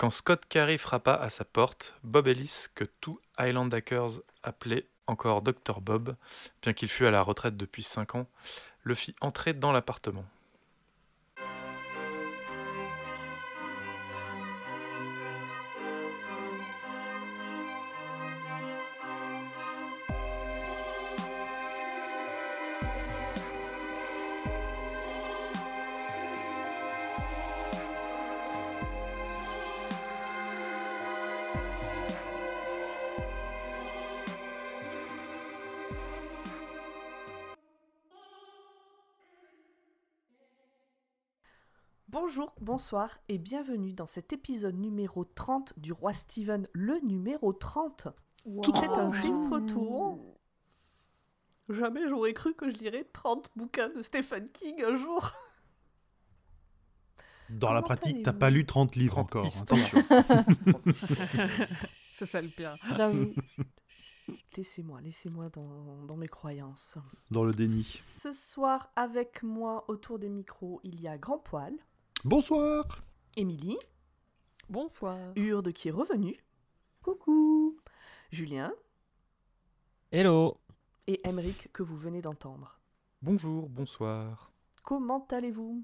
Quand Scott Carey frappa à sa porte, Bob Ellis, que tout Highland Hackers appelait encore Dr Bob, bien qu'il fût à la retraite depuis cinq ans, le fit entrer dans l'appartement. Bonsoir et bienvenue dans cet épisode numéro 30 du Roi Steven, le numéro 30. C'est un chiffre tout rond. Jamais j'aurais cru que je lirais 30 bouquins de Stephen King un jour. Dans la pratique, t'as pas lu 30 livres 30 encore. Attention. C'est ça le pire. J'avoue. Laissez-moi, laissez-moi dans, dans mes croyances. Dans le déni. Ce soir, avec moi autour des micros, il y a Grand Poil, Bonsoir Émilie, Bonsoir. Urde qui est revenu, Coucou. Julien Hello et Emeric que vous venez d'entendre. Bonjour, bonsoir. Comment allez-vous?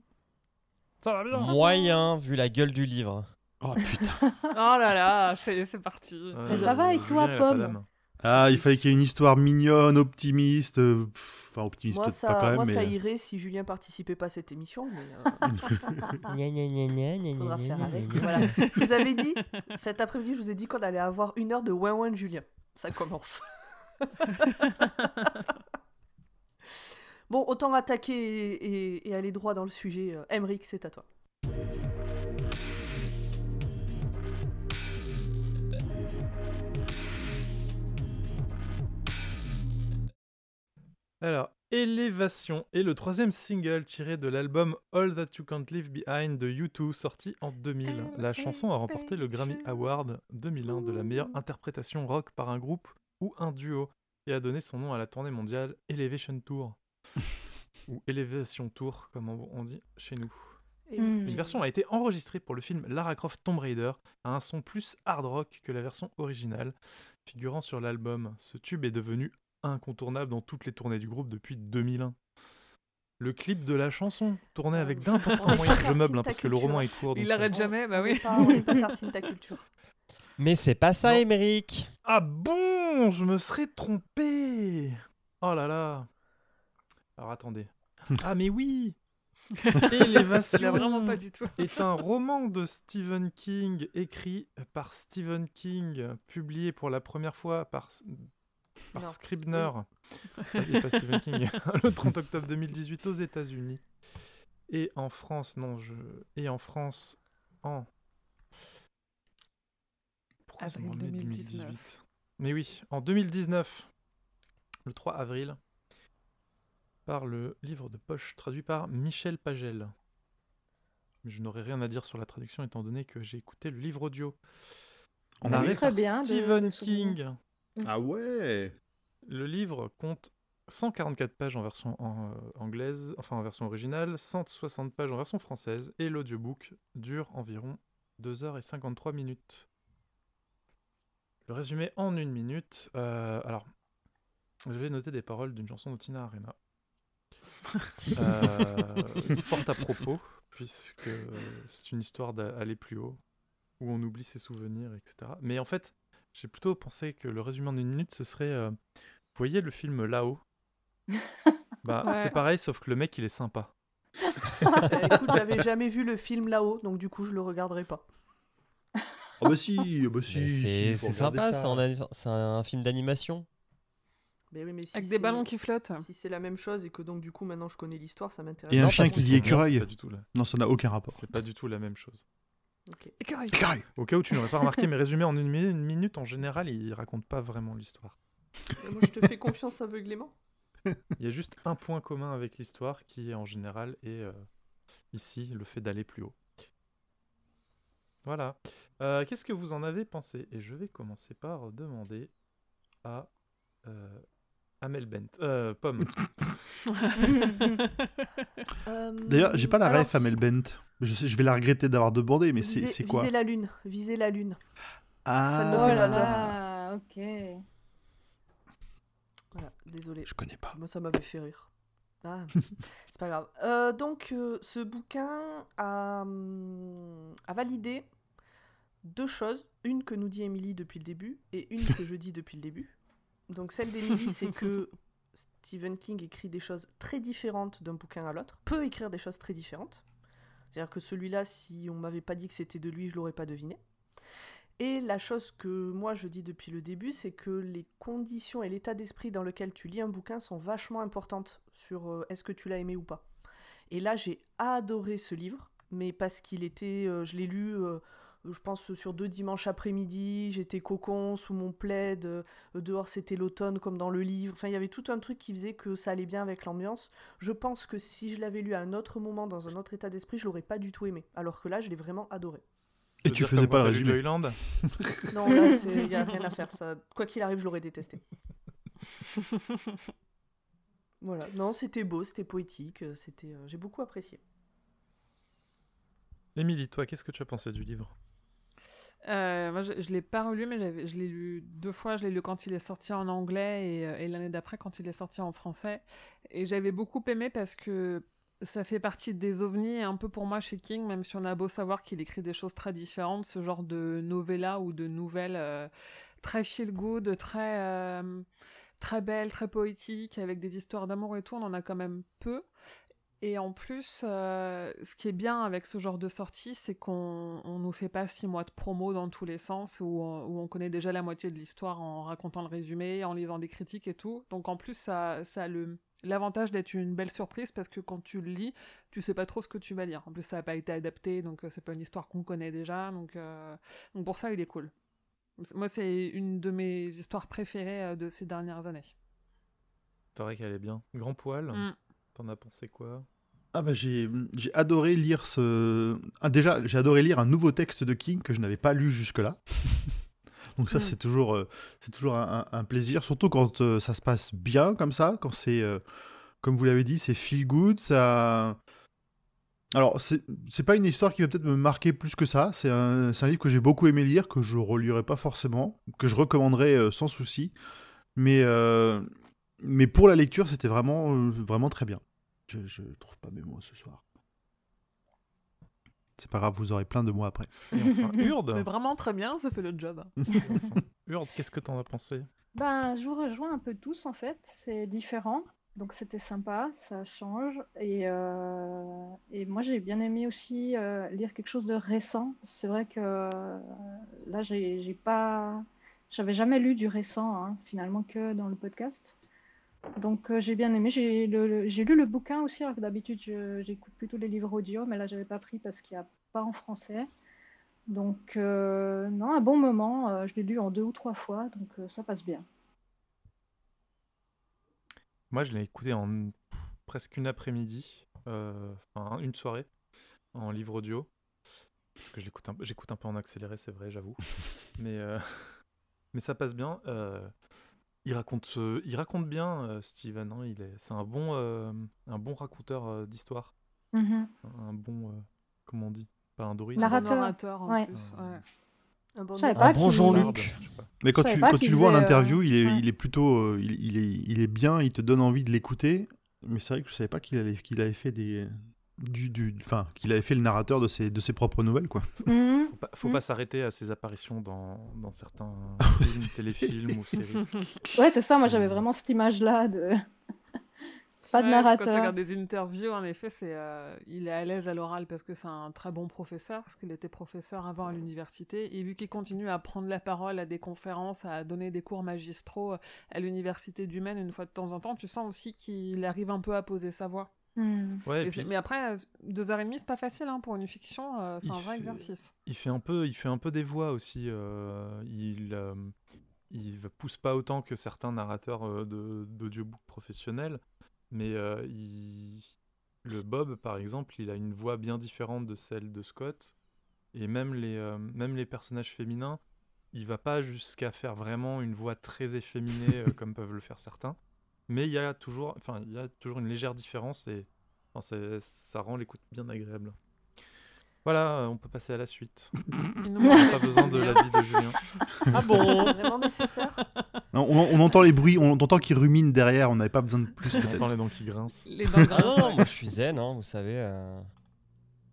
Ça va bien Moyen, vu la gueule du livre. Oh putain. Oh là là, c'est parti. Euh, ça va avec toi, Pomme. Ah, il fallait qu'il y ait une histoire mignonne, optimiste. euh, pff, Enfin, optimiste Moi, peut-être ça, pas quand même, moi mais. ça irait si Julien participait pas à cette émission, mais euh, Gna gna gna gna gna faudra faire avec. Voilà. Je vous avais dit, cet après-midi, je vous ai dit qu'on allait avoir une heure de ouin ouin de Julien. Ça commence. bon, autant attaquer et, et- et aller droit dans le sujet. Euh, Emeric, c'est à toi. Alors, Élévation est le troisième single tiré de l'album All That You Can't Leave Behind de U2 sorti en 2000. La chanson a remporté le Grammy Award 2001 de la meilleure interprétation rock par un groupe ou un duo et a donné son nom à la tournée mondiale Elevation Tour. ou Elevation Tour comme on dit chez nous. Une version a été enregistrée pour le film Lara Croft Tomb Raider à un son plus hard rock que la version originale, figurant sur l'album. Ce tube est devenu incontournable dans toutes les tournées du groupe depuis 2001. Le clip de la chanson, tourné avec d'importants moyens, je meuble hein, parce que le roman est court. Il l'arrête jamais, bah oui. on pas tartine ta culture. Mais c'est pas ça. Émeric Ah bon, je me serais trompé. Oh là là. Alors attendez. Ah mais oui. Élévation. Il a vraiment pas du tout. est un roman de Stephen King écrit par Stephen King, publié pour la première fois par, par Non. Scribner, pas Stephen King, le 30 octobre 2018 aux États-Unis. Et en France, non, je. Et en France, en. Pourquoi Avril me remet 2019. Mais oui, en 2019, le 3 avril, par le livre de poche traduit par Michel Pagel. Mais je n'aurai rien à dire sur la traduction étant donné que j'ai écouté le livre audio. En Narré anglais Très par bien Stephen de. King. Ah ouais Le livre compte 144 pages en version en- euh, anglaise, enfin en version originale, 160 pages en version française, et l'audiobook dure environ 2h53 minutes. Le résumé en une minute. euh, alors, je vais noter des paroles d'une chanson de Tina Arena. Euh, fort à propos, puisque c'est une histoire d'aller plus haut, où on oublie ses souvenirs, etc. Mais en fait, j'ai plutôt pensé que le résumé en une minute, ce serait... euh, vous voyez le film Là-haut? Bah, Ouais. c'est pareil, sauf que le mec, il est sympa. Euh, écoute, j'avais jamais vu le film là-haut, donc du coup, je le regarderai pas. Oh bah si, oh bah si. Mais si, C'est sympa, c'est un film d'animation. Mais oui, mais si Avec des ballons qui flottent. Si c'est la même chose et que donc du coup maintenant je connais l'histoire, ça m'intéresse. Et un Non, chien qui dit écureuil. C'est pas du tout la... Non, ça n'a aucun rapport. C'est pas du tout la même chose. Ok. Écureuil. Écureuil Au cas où tu n'aurais pas remarqué, mes résumés en une, mi- une minute, en général, ils racontent pas vraiment l'histoire. Moi je te fais confiance aveuglément. Il y a juste un point commun avec l'histoire qui, en général, est euh, ici le fait d'aller plus haut. Voilà. Euh, Qu'est-ce que vous en avez pensé? Et je vais commencer par demander à euh, Amel Bent. Euh, Pomme. Euh, D'ailleurs, j'ai pas la ref à Mel Bent. Je, sais, je vais la regretter d'avoir demandé, mais c'est quoi Visez la lune, visez la lune. Ah, Oh là là, ok. Voilà, désolé. je connais pas. Moi, ça m'avait fait rire. Ah, c'est pas grave. Euh, donc, euh, ce bouquin a, hum, a validé deux choses. Une que nous dit Émilie depuis le début et une que je dis depuis le début. Donc, celle d'Émilie, c'est que Stephen King écrit des choses très différentes d'un bouquin à l'autre, peut écrire des choses très différentes. C'est-à-dire que celui-là, si on m'avait pas dit que c'était de lui, je l'aurais pas deviné. Et la chose que moi je dis depuis le début, c'est que les conditions et l'état d'esprit dans lequel tu lis un bouquin sont vachement importantes sur euh, est-ce que tu l'as aimé ou pas. Et là, j'ai adoré ce livre, mais parce qu'il était, euh, je l'ai lu, euh, je pense sur deux dimanches après-midi, j'étais cocon sous mon plaid, euh, dehors c'était l'automne comme dans le livre. Enfin, il y avait tout un truc qui faisait que ça allait bien avec l'ambiance. Je pense que si je l'avais lu à un autre moment, dans un autre état d'esprit, je l'aurais pas du tout aimé. Alors que là, je l'ai vraiment adoré. Et tu faisais pas le résumé. Joyland Non, là, il n'y a rien à faire. Ça. Quoi qu'il arrive, je l'aurais détesté. Voilà. Non, c'était beau, c'était poétique, euh, c'était, euh, j'ai beaucoup apprécié. Émilie, toi, qu'est-ce que tu as pensé du livre? Euh, moi, je, je l'ai pas relu, mais je l'ai lu deux fois. Je l'ai lu quand il est sorti en anglais et, euh, et l'année d'après quand il est sorti en français. Et j'avais beaucoup aimé parce que ça fait partie des ovnis un peu pour moi chez King, même si on a beau savoir qu'il écrit des choses très différentes, ce genre de novella ou de nouvelles euh, très feel good, très euh, très belles, très poétiques, avec des histoires d'amour et tout, on en a quand même peu. Et en plus, euh, ce qui est bien avec ce genre de sortie, c'est qu'on on nous fait pas six mois de promo dans tous les sens, où on, où on connaît déjà la moitié de l'histoire en racontant le résumé, en lisant des critiques et tout. Donc en plus, ça, ça a le l'avantage d'être une belle surprise parce que quand tu le lis, tu sais pas trop ce que tu vas lire. En plus, ça n'a pas été adapté, donc euh, c'est pas une histoire qu'on connaît déjà. Donc, euh, donc pour ça, il est cool. Moi, c'est une de mes histoires préférées de ces dernières années. C'est vrai qu'elle est bien. Grand poil, Mm. T'en as pensé quoi? Ah bah j'ai j'ai adoré lire ce... Ah, déjà, j'ai adoré lire un nouveau texte de King que je n'avais pas lu jusque-là. Donc ça, Mm. c'est toujours, euh, c'est toujours un, plaisir, surtout quand euh, ça se passe bien comme ça, quand c'est, euh, comme vous l'avez dit, c'est feel good, ça... Alors, c'est c'est pas une histoire qui va peut-être me marquer plus que ça, c'est un, c'est un livre que j'ai beaucoup aimé lire, que je relirai pas forcément, que je recommanderais euh, sans souci, mais, euh, mais pour la lecture, c'était vraiment, euh, vraiment très bien. Je, je trouve pas mes mots ce soir. C'est pas grave, vous aurez plein de mots après. Et enfin, Mais Urde vraiment très bien, ça fait le job. Enfin, Urde, qu'est-ce que t'en as pensé? Ben, je vous rejoins un peu tous en fait, c'est différent, donc c'était sympa, ça change. Et, euh, et moi j'ai bien aimé aussi euh, lire quelque chose de récent. C'est vrai que euh, là j'ai j'ai pas, j'avais jamais lu du récent hein, finalement que dans le podcast. Donc euh, j'ai bien aimé. J'ai le- le- j'ai lu le bouquin aussi, alors que d'habitude je- j'écoute plutôt les livres audio, mais là j'avais pas pris parce qu'il n'y a pas en français. Donc euh, non, un bon moment. euh, je l'ai lu en deux ou trois fois, donc ça passe bien. Moi, je l'ai écouté en presque une après-midi, enfin une soirée, en livre audio. Parce que je l'écoute un, j'écoute un peu en accéléré, c'est vrai, j'avoue. mais, mais ça passe bien. Il, raconte, il raconte bien, euh, Steven. hein, il est, c'est un bon, euh, un bon raconteur euh, d'histoire. Mhm. Un bon, euh, comment on dit? Pas un druide. Narrateur. Bon orateur en Ouais. plus. Ouais. Un bon Un Jean-Luc. sais pas. Mais quand tu, quand tu le vois en euh, interview, il, est, ouais. il est plutôt. euh, il, il est, il est bien, il te donne envie de l'écouter. Mais c'est vrai que je savais pas qu'il allait- qu'il avait fait des. Du, du, enfin, qu'il avait fait le narrateur de ses, de ses propres nouvelles, quoi. Mhm. Faut pas, faut pas s'arrêter à ses apparitions dans, dans certains films, téléfilms ou séries. Ouais, c'est ça. Moi, j'avais vraiment cette image-là de pas de Ouais, Quand tu narrateur. regardes des interviews, en effet, c'est, euh, il est à l'aise à l'oral parce que c'est un très bon professeur, parce qu'il était professeur avant à l'université. Et vu qu'il continue à prendre la parole à des conférences, à donner des cours magistraux à l'université du Maine une fois de temps en temps, tu sens aussi qu'il arrive un peu à poser sa voix. Mhm. Ouais, et Et puis, c'est- Mais après, deux heures et demie, c'est pas facile hein, pour une fiction, euh, c'est un vrai fait- exercice. il fait un peu, il fait un peu des voix aussi. euh, il, euh, il pousse pas autant que certains narrateurs euh, de d'audiobook professionnels, mais euh, il- le Bob, par exemple, il a une voix bien différente de celle de Scott, et même les, euh, même les personnages féminins, il va pas jusqu'à faire vraiment une voix très efféminée euh, comme peuvent le faire certains. Mais il y a toujours, enfin, il y a toujours une légère différence et enfin, ça rend l'écoute bien agréable. Voilà, euh, on peut passer à la suite. On n'a pas besoin de l'avis de Julien. Ah bon C'est vraiment nécessaire Non, on, on entend les bruits, on entend qu'ils ruminent derrière, on n'avait pas besoin de plus On peut-être. entend les dents qui grincent. les dents Ah non, ouais. moi je suis zen, hein, vous savez. euh.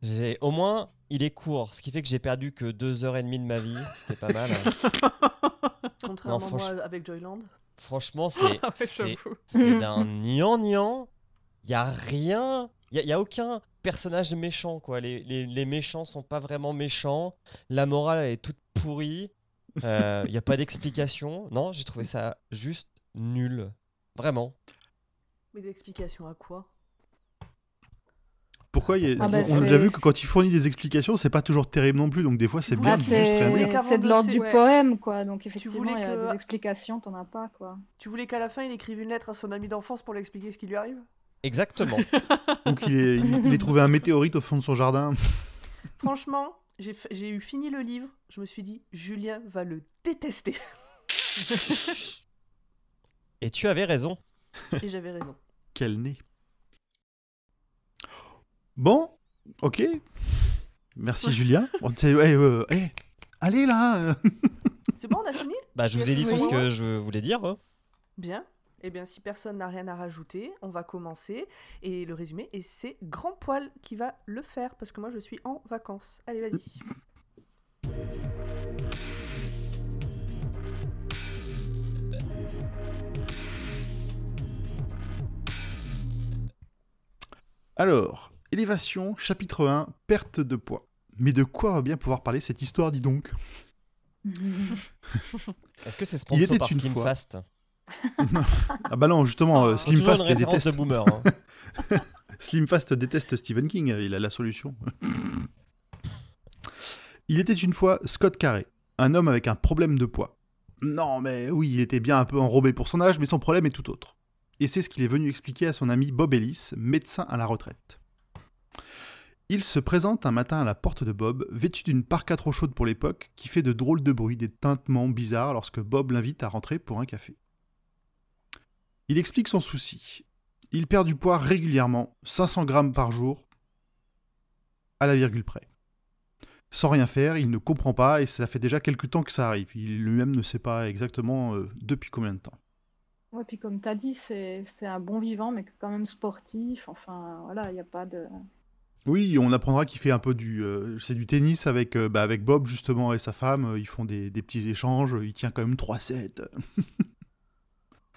J'ai au moins il est court, ce qui fait que j'ai perdu que deux heures et demie de ma vie, ce qui est pas mal. hein. Contrairement Non, à moi avec Joyland. Franchement, c'est Ah ouais, c'est d'un niant Il y a rien, il y, a- y a aucun personnage méchant quoi. Les, les, les méchants sont pas vraiment méchants. La morale elle est toute pourrie. Il y a pas d'explication. Non, j'ai trouvé ça juste nul. Vraiment. Mais d'explication à quoi? Pourquoi il y a- Ah bah, On a déjà vu c'est- que quand il fournit des explications, c'est pas toujours terrible non plus, donc des fois c'est bien juste rien voulez dire. c'est de l'ordre du ouais. poème, quoi. Donc effectivement, il y a que- des explications, t'en as pas, quoi. Tu voulais qu'à la fin il écrive une lettre à son ami d'enfance pour lui expliquer ce qui lui arrive? Exactement. Donc il, est, il, il ait trouvé un météorite au fond de son jardin. Franchement, j'ai eu fini le livre, je me suis dit, Julien va le détester. Et tu avais raison. Et j'avais raison. Quel nez. Bon, ok. Merci Julien. Bon, c'est- ouais, euh, eh, allez là C'est bon, on a fini? Bah, je vous ai dit tout ce que je voulais dire. hein. Bien. Eh bien, si personne n'a rien à rajouter, on va commencer. Et le résumé, et c'est Grand Poil qui va le faire, parce que moi je suis en vacances. Allez, vas-y. Alors, élévation, chapitre 1, perte de poids. Mais de quoi va bien pouvoir parler cette histoire, dis donc? Est-ce que c'est Il sponsor était par une Slim fois. Fast? Ah bah non, justement, euh, C'est Slim Fast les déteste. de boomer. hein. Slim Fast déteste Stephen King, il a la solution. il était une fois Scott Carey, un homme avec un problème de poids. Non, mais oui, il était bien un peu enrobé pour son âge, mais son problème est tout autre. Et c'est ce qu'il est venu expliquer à son ami Bob Ellis, médecin à la retraite. Il se présente un matin à la porte de Bob, vêtu d'une parka trop chaude pour l'époque, qui fait de drôles de bruits, des tintements bizarres lorsque Bob l'invite à rentrer pour un café. Il explique son souci. Il perd du poids régulièrement, 500 grammes par jour, à la virgule près. Sans rien faire, il ne comprend pas et ça fait déjà quelques temps que ça arrive. Il lui-même ne sait pas exactement euh, depuis combien de temps. Ouais, puis comme dit, c'est un bon vivant, mais quand même sportif. Enfin, voilà, il n'y a pas de. Oui, on apprendra qu'il fait un peu du, euh, c'est du tennis avec, euh, bah, avec Bob justement et sa femme. Ils font des, des petits échanges. Il tient quand même 3-7.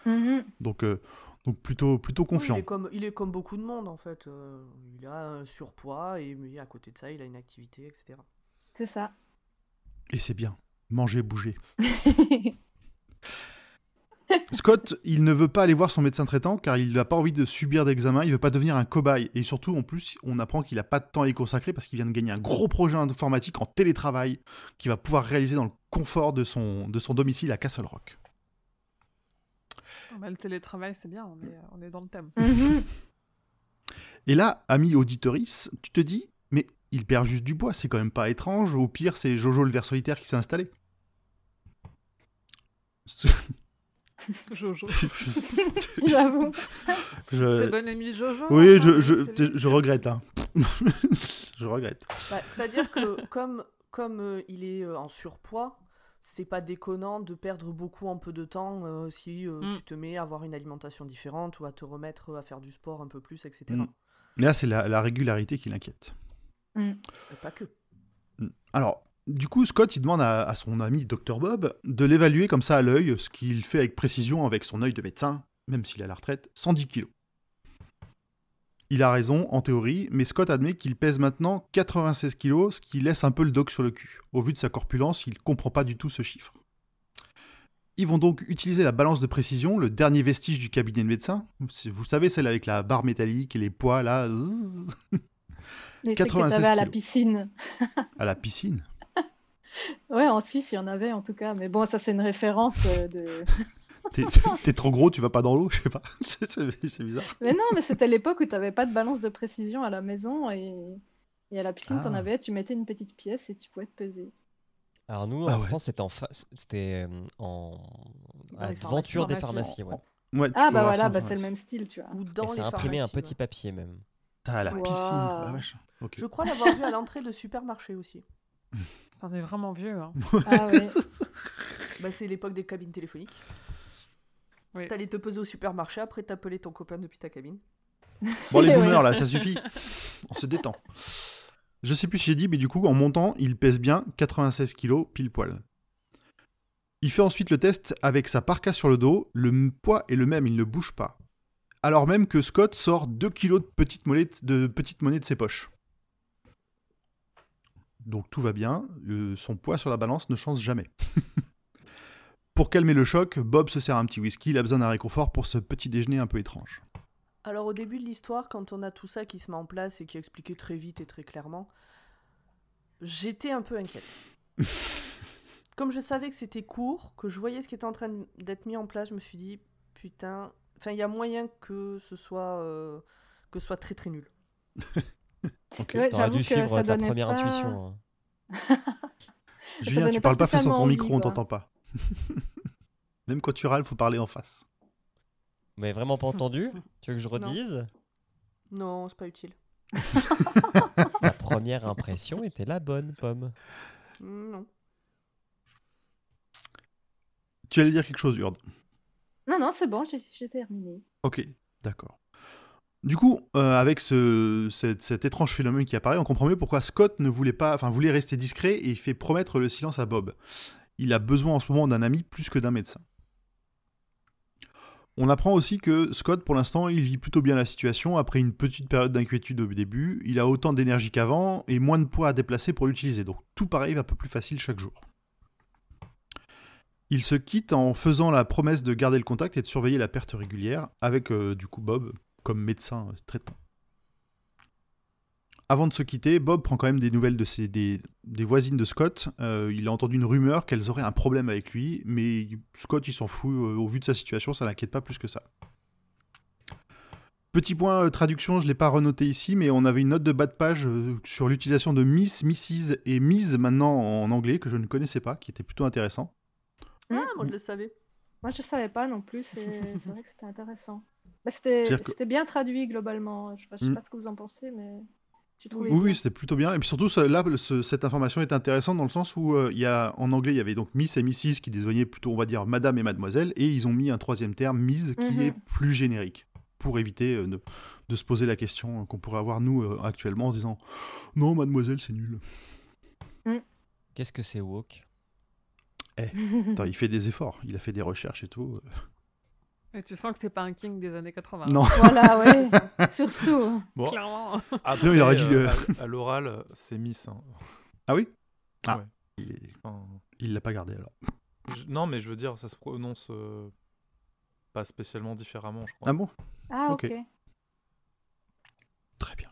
Mhm. Donc, euh, donc plutôt, plutôt Oui, confiant. il, est comme, il est comme beaucoup de monde en fait. Euh, il a un surpoids et mais à côté de ça, il a une activité, etc. C'est ça. Et c'est bien. Manger, bouger. Scott, il ne veut pas aller voir son médecin traitant car il n'a pas envie de subir d'examen, il veut pas devenir un cobaye. Et surtout, en plus, on apprend qu'il n'a pas de temps à y consacrer parce qu'il vient de gagner un gros projet informatique en télétravail qu'il va pouvoir réaliser dans le confort de son, de son domicile à Castle Rock. Bah, le télétravail, c'est bien, on est, on est dans le thème. Mhm. Et là, ami auditorice, tu te dis, mais il perd juste du poids, c'est quand même pas étrange. Au pire, c'est Jojo le ver solitaire qui s'est installé. Jojo. J'avoue. Je- C'est bon ami Jojo Oui, enfin, je, je, c'est lui. je regrette. hein. je regrette. Bah, C'est-à-dire que comme, comme euh, il est euh, en surpoids, c'est pas déconnant de perdre beaucoup en peu de temps euh, si euh, Mm. tu te mets à avoir une alimentation différente ou à te remettre à faire du sport un peu plus, etc. Mm. Mais là, c'est la, la régularité qui l'inquiète. Et pas que. Alors, du coup, Scott, il demande à, à son ami Dr Bob de l'évaluer comme ça à l'œil, ce qu'il fait avec précision avec son œil de médecin, même s'il est à la retraite, 110 kilos. Il a raison, en théorie, mais Scott admet qu'il pèse maintenant 96 kilos, ce qui laisse un peu le doc sur le cul. Au vu de sa corpulence, il comprend pas du tout ce chiffre. Ils vont donc utiliser la balance de précision, le dernier vestige du cabinet de médecin. Vous savez, celle avec la barre métallique et les poids là, Les trucs que 96 t'avais à la piscine. à la piscine. Ouais, en Suisse, il y en avait en tout cas. Mais bon, ça, c'est une référence euh, de. T'es trop gros, tu vas pas dans l'eau, je sais pas. C'est- bizarre. Mais non, mais c'était l'époque où t'avais pas de balance de précision à la maison et, et à la piscine, t'en Ah. avais, tu mettais une petite pièce et tu pouvais te peser. Alors nous, Ah en ouais. France, c'était en, fa- c'était euh, en... Devanture des pharmacies. ouais. Ah bah voilà, bah, c'est le même style, tu vois. Ou Et dans les c'est imprimé un petit ouais. papier même. T'as la Wow. piscine. la vache. Je crois l'avoir vu à l'entrée de supermarché aussi. T'en es vraiment vieux. Hein. Ah ouais. Bah, c'est l'époque des cabines téléphoniques. Oui. T'allais te poser au supermarché, après t'appelais ton copain depuis ta cabine. Bon, les boomers, là, ça suffit. On se détend. Je sais plus si j'ai dit, mais du coup, en montant, il pèse bien 96 kilos pile poil. Il fait ensuite le test avec sa parka sur le dos. Le poids est le même, il ne bouge pas. Alors même que Scott sort 2 kilos de petites monnaies de, petites monnaies de ses poches. Donc tout va bien, euh, son poids sur la balance ne change jamais. pour calmer le choc, Bob se sert un petit whisky, il a besoin d'un réconfort pour ce petit déjeuner un peu étrange. Alors au début de l'histoire, quand on a tout ça qui se met en place et qui est expliqué très vite et très clairement, j'étais un peu inquiète. Comme je savais que c'était court, que je voyais ce qui était en train d'être mis en place, je me suis dit, putain, enfin il y a moyen que ce soit, euh, que ce soit très très nul. Ok. Ouais, T'aurais dû suivre ta première pas- intuition. hein. Julien, tu parles pas face à ton micro, on t'entend pas. Même quand tu râles, faut parler en face. Vous m'avez vraiment pas entendu? Tu veux que je redise? Non, c'est pas utile. La première impression était la bonne, Pomme. Mm, Non. Tu allais dire quelque chose, Urde. Non, non, c'est bon, j'ai terminé. Ok, d'accord. Du coup, euh, avec cet étrange phénomène qui apparaît, on comprend mieux pourquoi Scott ne voulait pas, enfin voulait rester discret et fait promettre le silence à Bob. Il a besoin en ce moment d'un ami plus que d'un médecin. On apprend aussi que Scott, pour l'instant, il vit plutôt bien la situation. Après une petite période d'inquiétude au début, il a autant d'énergie qu'avant et moins de poids à déplacer pour l'utiliser. Donc tout pareil, un peu plus facile chaque jour. Il se quitte en faisant la promesse de garder le contact et de surveiller la perte régulière avec euh, du coup Bob comme médecin euh, traitant. Avant de se quitter, Bob prend quand même des nouvelles de ses, des, des voisines de Scott. Euh, il a entendu une rumeur qu'elles auraient un problème avec lui, mais Scott il s'en fout. euh, au vu de sa situation, ça l'inquiète pas plus que ça. Petit point euh, traduction, je l'ai pas renoté ici, mais on avait une note de bas de page euh, sur l'utilisation de Miss, Mrs et Ms maintenant en anglais que je ne connaissais pas, qui était plutôt intéressant. Ah, moi je le savais. Moi, je savais pas non plus, c'est vrai que c'était intéressant. Bah, c'était que- bien traduit globalement. Je sais je sais Mm. pas ce que vous en pensez, mais. Oui, oui, c'était plutôt bien. Et puis surtout, là, ce- cette information est intéressante dans le sens où euh, il y a, en anglais, il y avait donc Miss et Mrs qui désignaient plutôt, on va dire, Madame et Mademoiselle, et ils ont mis un troisième terme, Ms, qui Mhm. est plus générique, pour éviter euh, de, de se poser la question euh, qu'on pourrait avoir nous euh, actuellement en se disant non, Mademoiselle, c'est nul. Qu'est-ce que c'est woke? Attends, il fait des efforts, il a fait des recherches et tout. Et tu sens que t'es pas un king des années 80. Non, Voilà, ouais. Surtout. Bon, Clairement. après, Sinon, il aurait dit euh, le- à, à l'oral, c'est Miss. hein. ah oui? Ah. Ouais. il est- Enfin, il l'a pas gardé alors. je- non, mais je veux dire, ça se prononce euh, pas spécialement différemment, je crois. Ah bon? Ah, Ok. ok. Très bien.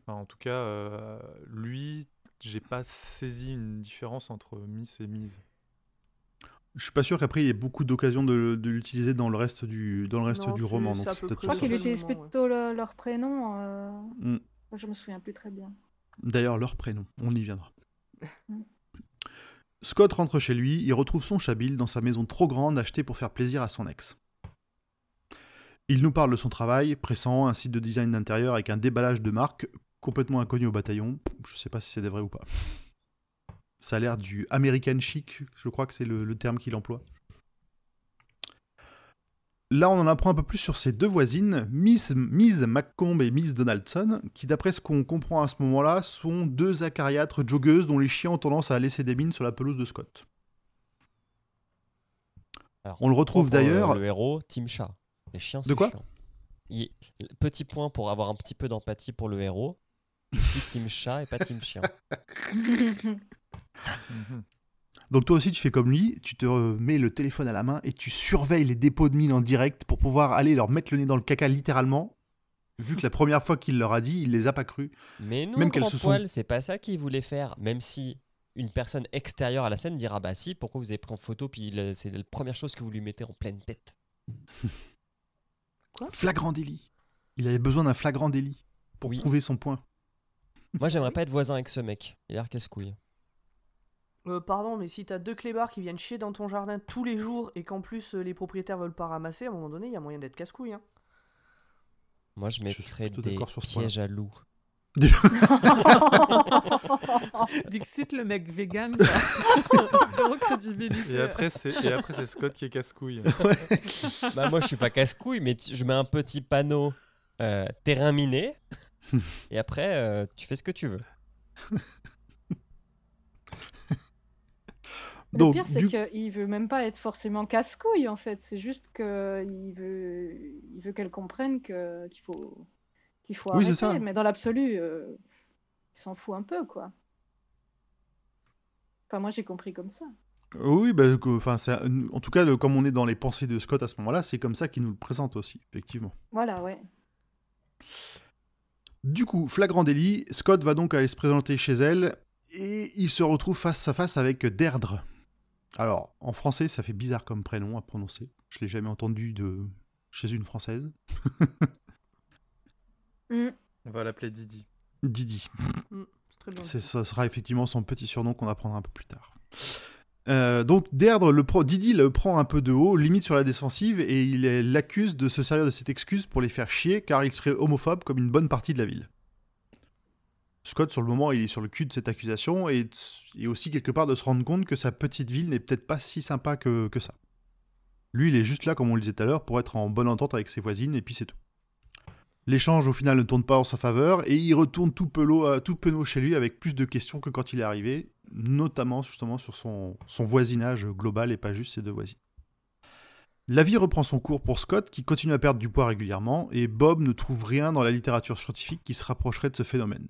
Enfin, en tout cas, euh, lui, j'ai pas saisi une différence entre Miss et Mise. Je suis pas sûr qu'après il y ait beaucoup d'occasions de, de l'utiliser dans le reste du, dans le reste Non, du roman. Donc c'est Je crois pour qu'il ça. Absolument, utilise ouais. plutôt le- leur prénom. euh, Mm. Je me souviens plus très bien. D'ailleurs, leur prénom, on y viendra. Mm. Scott rentre chez lui, il retrouve son chabille dans sa maison trop grande achetée pour faire plaisir à son ex. Il nous parle de son travail, pressant, un site de design d'intérieur avec un déballage de marque complètement inconnu au bataillon. Je sais pas si c'est vrai ou pas. Ça a l'air du American chic, je crois que c'est le, le terme qu'il emploie. Là, on en apprend un peu plus sur ses deux voisines, Miss, Miss McComb et Miss Donaldson, qui, d'après ce qu'on comprend à ce moment-là, sont deux acariâtres joggeuses dont les chiens ont tendance à laisser des mines sur la pelouse de Scott. Alors, On le retrouve euh, d'ailleurs. Le héros, Team Chat. Les chiens, De c'est quoi chiant. Il- Petit point pour avoir un petit peu d'empathie pour le héros. Je suis Team Chat et pas Team Chien. Donc toi aussi, tu fais comme lui, tu te mets le téléphone à la main et tu surveilles les dépôts de mines en direct pour pouvoir aller leur mettre le nez dans le caca littéralement. Vu que la première fois qu'il leur a dit, il les a pas cru. Mais non, Même grand se sont- poil, c'est pas ça qu'il voulait faire. Même si une personne extérieure à la scène dira Bah si, pourquoi vous avez pris en photo Puis le- c'est la première chose que vous lui mettez en pleine tête. Flagrant délit. Il avait besoin d'un flagrant délit pour Oui. prouver son point. Moi, j'aimerais pas être voisin avec ce mec. Il a l'air casse-couille. Euh, pardon, mais si t'as deux clébards qui viennent chier dans ton jardin tous les jours et qu'en plus euh, les propriétaires veulent pas ramasser, à un moment donné, il y a moyen d'être casse-couille. Hein. Moi, je Je mettrais plutôt des d'accord sur pièges à loups. Dixit le mec vegan. Zéro crédibilité. Et après, c'est et après, c'est Scott qui est casse-couille. bah, moi, je suis pas casse-couille, mais tu- je mets un petit panneau euh, terrain miné. et après, euh, tu fais ce que tu veux. Le Donc, pire, c'est du- qu'il veut même pas être forcément casse-couille, en fait. C'est juste qu'il veut, il veut qu'elle comprenne que qu'il faut, qu'il faut Oui, arrêter. ça. Mais dans l'absolu, euh, il s'en fout un peu, quoi. Enfin, moi, j'ai compris comme ça. Oui, bah, que- enfin, en tout cas, le- comme on est dans les pensées de Scott à ce moment-là, c'est comme ça qu'il nous le présente aussi, effectivement. Voilà, ouais. Du coup, flagrant délit, Scott va donc aller se présenter chez elle et il se retrouve face à face avec Derdre. Alors, en français, ça fait bizarre comme prénom à prononcer. Je l'ai jamais entendu de chez une française. Mm. On va l'appeler Didi. Didi. Mm, c'est très bien. C'est- Ce sera effectivement son petit surnom qu'on apprendra un peu plus tard. Euh, donc Derdre, le pro, Didi le prend un peu de haut, limite sur la défensive, et il l'accuse de se servir de cette excuse pour les faire chier, car il serait homophobe comme une bonne partie de la ville. Scott, sur le moment, est sur le cul de cette accusation, et, aussi quelque part de se rendre compte que sa petite ville n'est peut-être pas si sympa que, ça. Lui, il est juste là, comme on le disait tout à l'heure, pour être en bonne entente avec ses voisines, et puis c'est tout. L'échange, au final, ne tourne pas en sa faveur, et il retourne tout, euh, tout penaud chez lui avec plus de questions que quand il est arrivé, notamment justement sur son, son voisinage global et pas juste ses deux voisines. La vie reprend son cours pour Scott, qui continue à perdre du poids régulièrement, et Bob ne trouve rien dans la littérature scientifique qui se rapprocherait de ce phénomène.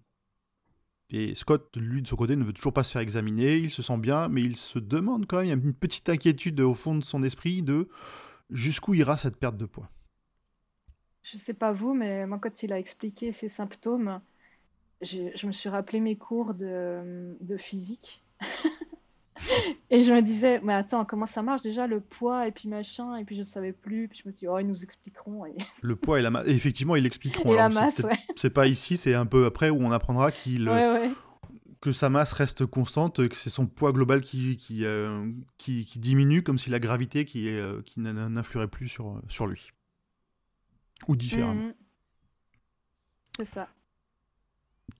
Et Scott, lui, de son côté, ne veut toujours pas se faire examiner, il se sent bien, mais il se demande quand même, il y a une petite inquiétude au fond de son esprit de jusqu'où ira cette perte de poids. Je sais pas vous, mais moi, quand il a expliqué ses symptômes, je me suis rappelé mes cours de, de physique. Et je me disais, mais attends, comment ça marche déjà le poids et puis machin, et puis je savais plus, puis je me suis dit, oh, ils nous expliqueront. Et, Le poids et la masse. Effectivement, ils l'expliqueront. et la masse, ouais. C'est pas ici, c'est un peu après où on apprendra qu'il Ouais, ouais. que sa masse reste constante, que c'est son poids global qui, qui, euh, qui, qui diminue, comme si la gravité qui, euh, qui n'in- n'influerait plus sur, sur lui. Ou différemment. Mhm. C'est ça.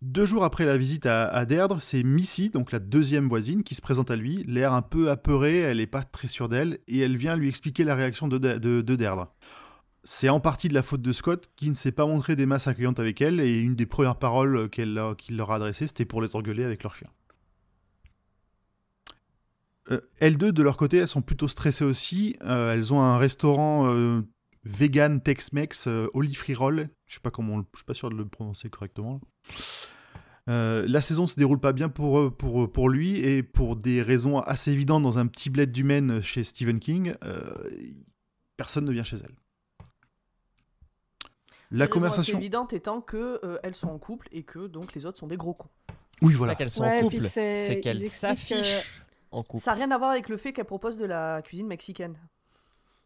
Deux jours après la visite à, Derdre, c'est Missy, donc la deuxième voisine, qui se présente à lui, l'air un peu apeuré, elle n'est pas très sûre d'elle, et elle vient lui expliquer la réaction de, de, de Derdre. C'est en partie de la faute de Scott, qui ne s'est pas montré des masses accueillantes avec elle, et une des premières paroles qu'il leur a adressées, c'était pour les engueuler avec leur chien. Euh, elles deux, de leur côté, elles sont plutôt stressées aussi. Euh, elles ont un restaurant euh, vegan Tex-Mex, euh, Olive Free Roll. Je sais pas comment, on le- je suis pas sûr de le prononcer correctement. Euh, la saison se déroule pas bien pour, eux- pour, pour lui et pour des raisons assez évidentes dans un petit bled du Maine chez Stephen King, euh, personne ne vient chez elle. La raison conversation. évidente étant que euh, elles sont en couple et que donc les autres sont des gros cons. Oui, voilà. qu'elles sont Ouais, en couple, c'est- qu'elles s'affichent en couple. Ça n'a rien à voir avec le fait qu'elle propose de la cuisine mexicaine.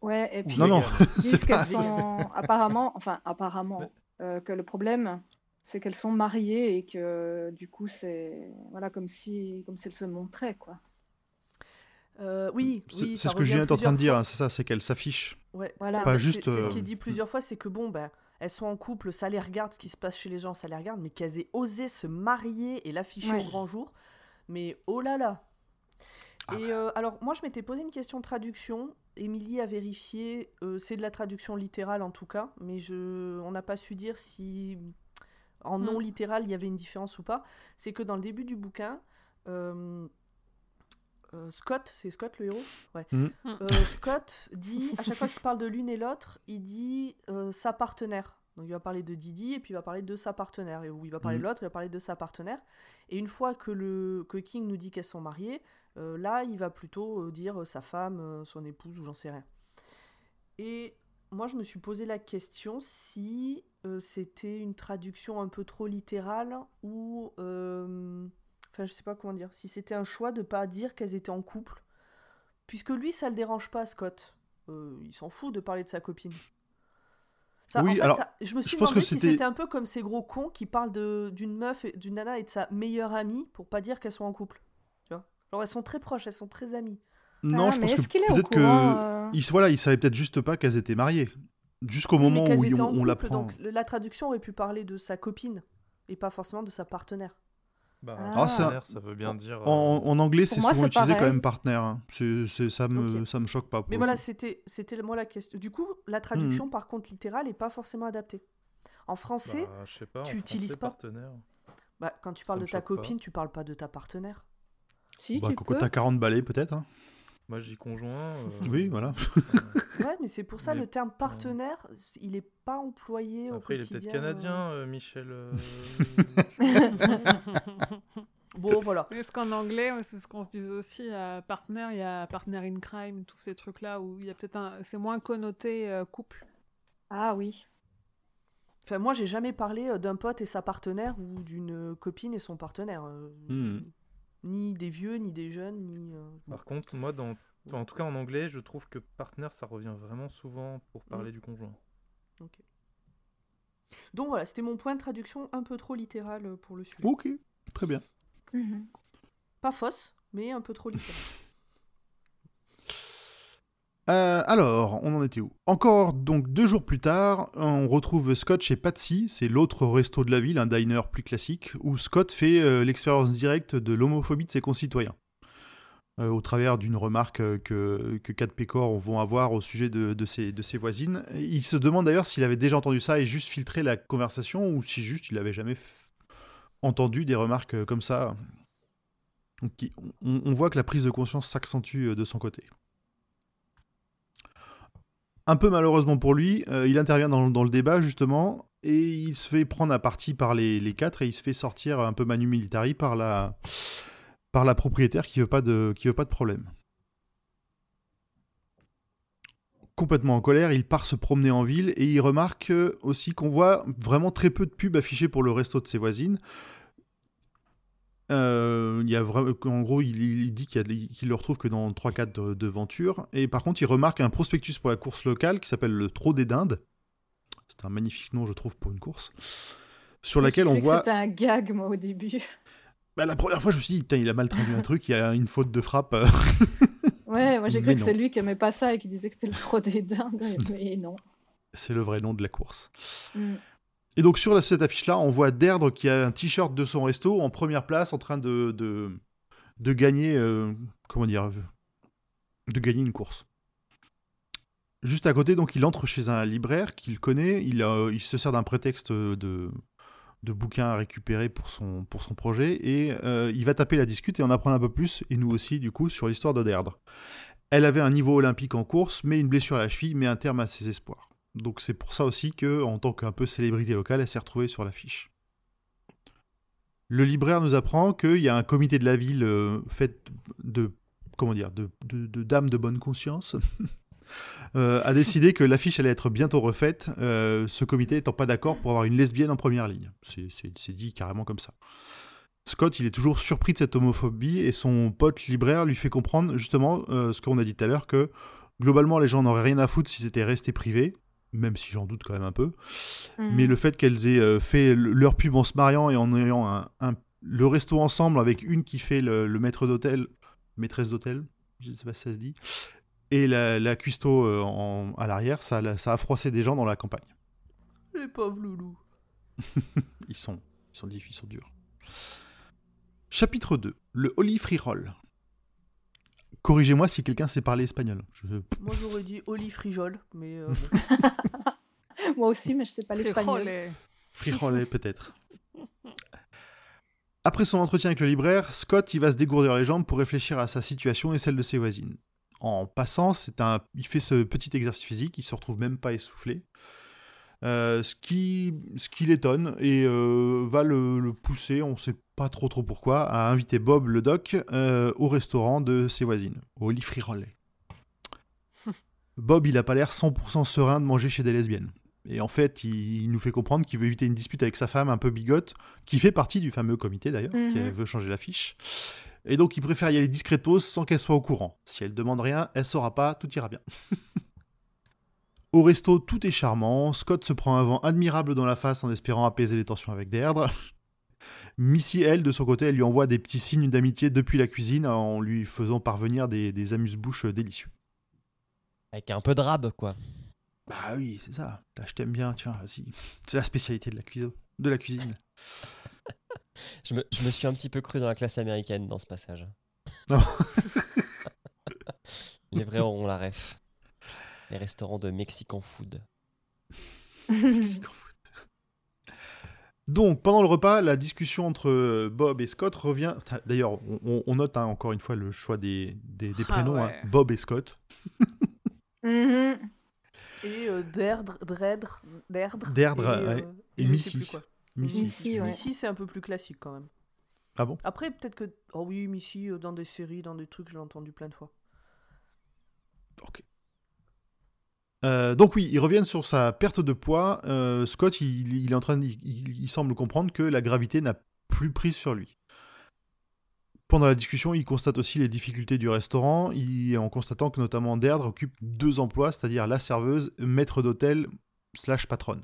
Ouais, et puis Non, non, ils disent c'est pas. qu'elles sont apparemment, enfin apparemment, euh, que le problème, c'est qu'elles sont mariées et que du coup c'est voilà comme si comme si elles se montraient quoi. Euh, oui, C'est oui, ce que Julien est en train de dire, hein, c'est ça, c'est qu'elle s'affiche. Ouais, Voilà. c'est- Pas juste, C'est ce qui euh, est dit plusieurs fois, c'est que bon, ben, elles sont en couple, ça les regarde, ce qui se passe chez les gens, ça les regarde, mais qu'elles aient osé se marier et l'afficher Ouais. au grand jour, mais oh là là. Ah Et euh, alors, moi, je m'étais posé une question de traduction. Émilie a vérifié, euh, c'est de la traduction littérale en tout cas, mais je, on n'a pas su dire si en non Mm. littéral il y avait une différence ou pas. C'est que dans le début du bouquin, euh, Scott, c'est Scott le héros? Ouais. Mm. Euh, Scott dit, à chaque fois qu'il parle de l'une et l'autre, il dit sa partenaire. Donc il va parler de Didi et puis il va parler de sa partenaire. Et où il va parler de l'autre, il va parler de sa partenaire. Et une fois que, le, que King nous dit qu'elles sont mariées, euh, là il va plutôt euh, dire euh, sa femme, son épouse ou j'en sais rien. Et moi je me suis posé la question si euh, c'était une traduction un peu trop littérale ou... euh, Enfin je sais pas comment dire. Si c'était un choix de pas dire qu'elles étaient en couple. Puisque lui ça le dérange pas Scott. Euh, il s'en fout de parler de sa copine. Ça, Oui, en fait, alors, ça- je me suis je pense demandé que si c'était- un peu comme ces gros cons qui parlent de- d'une meuf, d'une nana et de sa meilleure amie pour pas dire qu'elles sont en couple. Elles sont très proches, elles sont très amies. Non, Ah, je mais pense que au peut-être courant, que euh voilà, ils savaient peut-être juste pas qu'elles étaient mariées. Jusqu'au Oui, moment où on, en l'apprend. Donc la traduction aurait pu parler de sa copine et pas forcément de sa partenaire. Bah, Ah, ça- partenaire, ça veut bien dire. euh, En, en anglais, c'est souvent utilisé quand pareil. même partenaire. hein. Ça me, ça me choque pas. Mais voilà, c'était c'était moi la question. Du coup, la traduction Mhm. par contre littérale est pas forcément adaptée. En français, bah, pas. en tu utilises français, pas partenaire. bah, quand tu ça parles de ta choque pas. copine, tu parles pas de ta partenaire. Si, Bah, tu quand peux. t'as 40 balais, peut-être. hein. Moi, je dis conjoint. euh, Oui, voilà. Ouais, mais c'est pour ça Mais- le terme partenaire, il est pas employé au Après, il est quotidien. peut-être canadien, euh, Michel. euh, Bon, voilà. Oui, Parce qu'en anglais, ouais, c'est ce qu'on se disait aussi, à partner, il y a partner in crime, tous ces trucs-là où il y a peut-être un... c'est moins connoté euh, couple. Ah oui. Enfin, moi, j'ai jamais parlé euh, d'un pote et sa partenaire ou d'une copine et son partenaire. euh, Mhm. Ni des vieux, ni des jeunes, ni. euh, Par contre, moi, dans... enfin, en tout cas en anglais, je trouve que partenaire, ça revient vraiment souvent pour Mm. parler du conjoint. Donc voilà, c'était mon point de traduction un peu trop littéral euh, pour le sujet. Ok, très bien. Mhm. Pas fausse, mais un peu trop littéral. Euh, alors, on en était où? Encore donc deux jours plus tard, on retrouve Scott chez Patsy, c'est l'autre resto de la ville, un diner plus classique, où Scott fait euh, l'expérience directe de l'homophobie de ses concitoyens. Euh, au travers d'une remarque que, que Kat Pecor vont avoir au sujet de, de, ses, de voisines. Il se demande d'ailleurs s'il avait déjà entendu ça et juste filtré la conversation, ou si juste il avait jamais entendu des remarques comme ça. On, voit que la prise de conscience s'accentue de son côté. Un peu malheureusement pour lui, euh, il intervient dans, le débat justement et il se fait prendre à partie par les, quatre et il se fait sortir un peu manu militari par la, par la propriétaire qui veut pas de, qui veut pas de problème. Complètement en colère, il part se promener en ville et il remarque euh, aussi qu'on voit vraiment très peu de pubs affichées pour le resto de ses voisines. Euh, il y a vraiment, en gros, il, il dit qu'il, qu'il le retrouve que dans 3-4 de, de Venture. Et par contre, il remarque un prospectus pour la course locale qui s'appelle le Trot des Dindes. C'est un magnifique nom, je trouve, pour une course. Sur Je laquelle on voit. C'était un gag, moi, au début. Bah, la première fois, je me suis dit, putain, il a mal traduit un truc, il y a une faute de frappe. euh. Ouais, moi j'ai Mais cru que c'est lui qui aimait pas ça et qui disait que c'était le trop des dindes, mais non. C'est le vrai nom de la course. Mm. Et donc, sur cette affiche-là, on voit Derdre qui a un t-shirt de son resto en première place en train de, gagner. euh, comment dire De gagner une course. Juste à côté, donc, il entre chez un libraire qu'il connaît. Il, se sert d'un prétexte de, de bouquins à récupérer pour son, pour son projet. Et euh, il va taper la discute et en apprendre un peu plus, et nous aussi, du coup, sur l'histoire de Derdre. Elle avait un niveau olympique en course, mais une blessure à la cheville met un terme à ses espoirs. Donc c'est pour ça aussi que, en tant qu'un peu célébrité locale, elle s'est retrouvée sur l'affiche. Le libraire nous apprend qu'il y a un comité de la ville euh, fait de comment dire de, dames de bonne conscience euh, a décidé que l'affiche allait être bientôt refaite. euh, ce comité étant pas d'accord pour avoir une lesbienne en première ligne. C'est- dit carrément comme ça. Scott, il est toujours surpris de cette homophobie et son pote libraire lui fait comprendre justement ce qu'on a dit tout à l'heure que globalement les gens n'auraient rien à foutre si c'était resté privé, même si j'en doute quand même un peu. Mm. Mais le fait qu'elles aient euh, fait le- leur pub en se mariant et en ayant un, un- le resto ensemble avec une qui fait le, le maître d'hôtel, maîtresse d'hôtel, je sais pas si ça se dit, et la, la cuistot euh, en- à l'arrière, ça, ça a froissé des gens dans la campagne. Les pauvres loulous. Ils sont, ils sont difficiles, ils sont durs. Chapitre 2. Le Holy Free Roll. Corrigez-moi si quelqu'un sait parler espagnol. Je- Moi, j'aurais dit Oli Frijol, mais euh, Moi aussi, mais je sais pas l'espagnol. Frijoles, peut-être. Après son entretien avec le libraire, Scott il va se dégourdir les jambes pour réfléchir à sa situation et celle de ses voisines. En passant, c'est un, il fait ce petit exercice physique, il se retrouve même pas essoufflé, Euh, ce qui, ce qui l'étonne et euh, va le, le pousser, on sait pas trop trop pourquoi, à inviter Bob le doc euh, au restaurant de ses voisines, au Lifrirolle. Bob, il a pas l'air 100% serein de manger chez des lesbiennes. Et en fait, il, il nous fait comprendre qu'il veut éviter une dispute avec sa femme un peu bigote, qui fait partie du fameux comité d'ailleurs, Mhm. qui veut changer l'affiche. Et donc, il préfère y aller discretos sans qu'elle soit au courant. Si elle demande rien, elle saura pas, tout ira bien. au resto, tout est charmant. Scott se prend un vent admirable dans la face en espérant apaiser les tensions avec Deirdre. Missy, elle, de son côté, elle lui envoie des petits signes d'amitié depuis la cuisine en lui faisant parvenir des, des amuse-bouches délicieux. Avec un peu de rab, quoi. Bah oui, c'est ça. Là, je t'aime bien, tiens, vas-y. C'est la spécialité de la, cuisine. De la cuisine. Je me, je me suis un petit peu cru dans la classe américaine dans ce passage. Non. Les vrais auront la ref. Les restaurants de Mexican food. Donc, pendant le repas, la discussion entre euh, Bob et Scott revient. D'ailleurs, on, on note hein, encore une fois le choix des, des, des Ah prénoms hein. Bob et Scott. Mhm. Et euh, Derdre, Dredre, Derdre. Derdre, et, ouais. euh, Et Missy. Missy. Missy, ouais. Missy, c'est un peu plus classique quand même. Ah bon? Après, peut-être que. Oh oui, Missy, euh, dans des séries, dans des trucs, je l'ai entendu plein de fois. Ok. Euh, donc oui, ils reviennent sur sa perte de poids. Euh, Scott, il, est en train, il, semble comprendre que la gravité n'a plus prise sur lui. Pendant la discussion, il constate aussi les difficultés du restaurant, il- en constatant que notamment Derdre occupe deux emplois, c'est-à-dire la serveuse, maître d'hôtel slash patronne.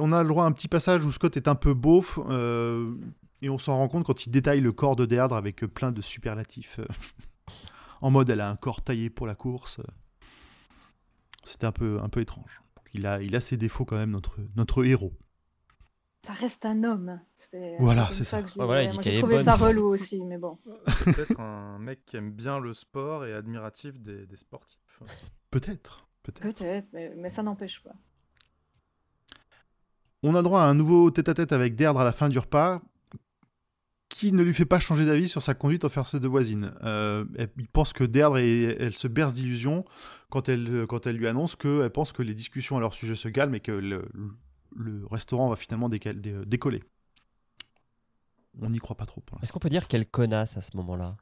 On a le droit à un petit passage où Scott est un peu beauf, euh, et on s'en rend compte quand il détaille le corps de Derdre avec plein de superlatifs. euh, en mode elle a un corps taillé pour la course. C'était un peu, un peu étrange. Il a, il a ses défauts quand même, notre, notre héros. Ça reste un homme. C'est Voilà, c'est ça. que je Ouais, voilà, j'ai trouvé bonne. ça relou aussi, mais bon. Peut-être un mec qui aime bien le sport et admiratif des, des sportifs. Peut-être. Peut-être. Peut-être, mais, mais ça n'empêche pas. On a droit à un nouveau tête-à-tête avec Derdre à la fin du repas, qui ne lui fait pas changer d'avis sur sa conduite envers ses deux voisines. Euh, elle- il pense que Derdre, est- elle se berce d'illusions quand elle, quand elle lui annonce qu'elle pense que les discussions à leur sujet se calment et que le, le restaurant va finalement décal- dé- décoller. On n'y croit pas trop. Est-ce qu'on peut dire quelle connasse à ce moment-là?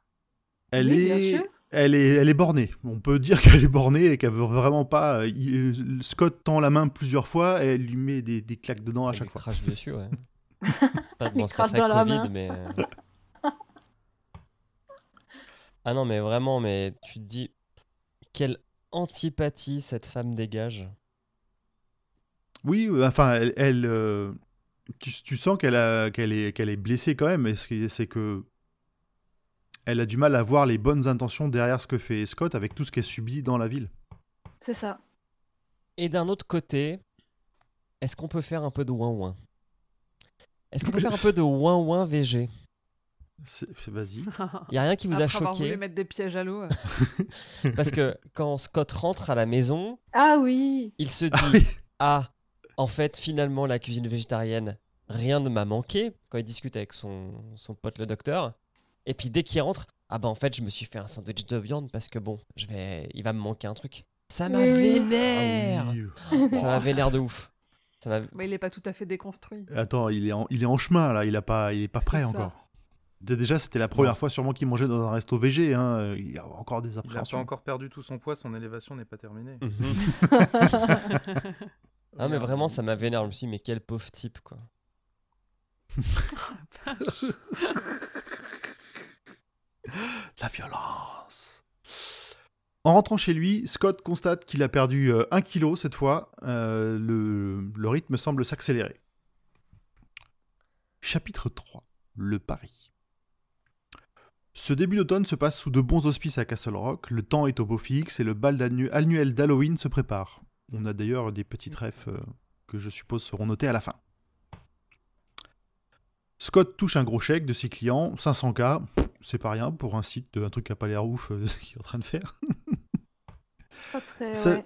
Elle Oui, est, elle est, elle est bornée. On peut dire qu'elle est bornée et qu'elle veut vraiment pas. il- Scott tend la main plusieurs fois et elle lui met des, des claques dedans à Elle chaque lui fois. crache dessus, ouais. pas, Il bon, Covid, main. mais. euh. ah non, mais vraiment, mais tu te dis, quelle antipathie cette femme dégage. Oui, euh, enfin, elle, elle, euh, tu, tu sens qu'elle a- qu'elle est, qu'elle est blessée quand même. C'est que elle a du mal à voir les bonnes intentions derrière ce que fait Scott avec tout ce qu'elle subit dans la ville. C'est ça. Et d'un autre côté, est-ce qu'on peut faire un peu de ouin-ouin? Est-ce qu'on peut faire un peu de ouin-ouin VG C'est- c'est- Vas-y. Il y a rien qui vous a Après avoir choqué? voulu mettre des pièges à l'eau. euh. Parce que quand Scott rentre à la maison, Ah oui il se dit Ah oui. Ah, en fait, finalement, la cuisine végétarienne, rien ne m'a manqué quand il discute avec son, son pote le docteur. Et puis dès qu'il rentre, ah bah en fait, je me suis fait un sandwich de viande parce que bon, je vais, il va me manquer un truc. Ça m'a Oui, vénère Ah oui. Ça m'a Oh, vénère de ouf. Ça. Mais il est pas tout à fait déconstruit. Attends, il est en, il est en chemin là. Il a pas, il est pas prêt encore. Dé- Déjà, c'était la première fois sûrement qu'il mangeait dans un resto VG. Hein. Il y a encore des Il n'a pas appréhensions. encore perdu tout son poids, son élévation n'est pas terminée. Ah mais vraiment, ça m'a vénère. Je me suis dit, mais quel pauvre type, quoi. La violence. En rentrant chez lui, Scott constate qu'il a perdu euh, un kilo cette fois. Euh, le, rythme semble s'accélérer. Chapitre 3. Le pari. Ce début d'automne se passe sous de bons auspices à Castle Rock. Le temps est au beau fixe et le bal annuel d'Halloween se prépare. On a d'ailleurs des petites refs euh, que je suppose seront notés à la fin. Scott touche un gros chèque de ses clients, 500K, c'est pas rien pour un site, de, un truc a pas l'air ouf euh, qu'il est en train de faire. Ça- ouais.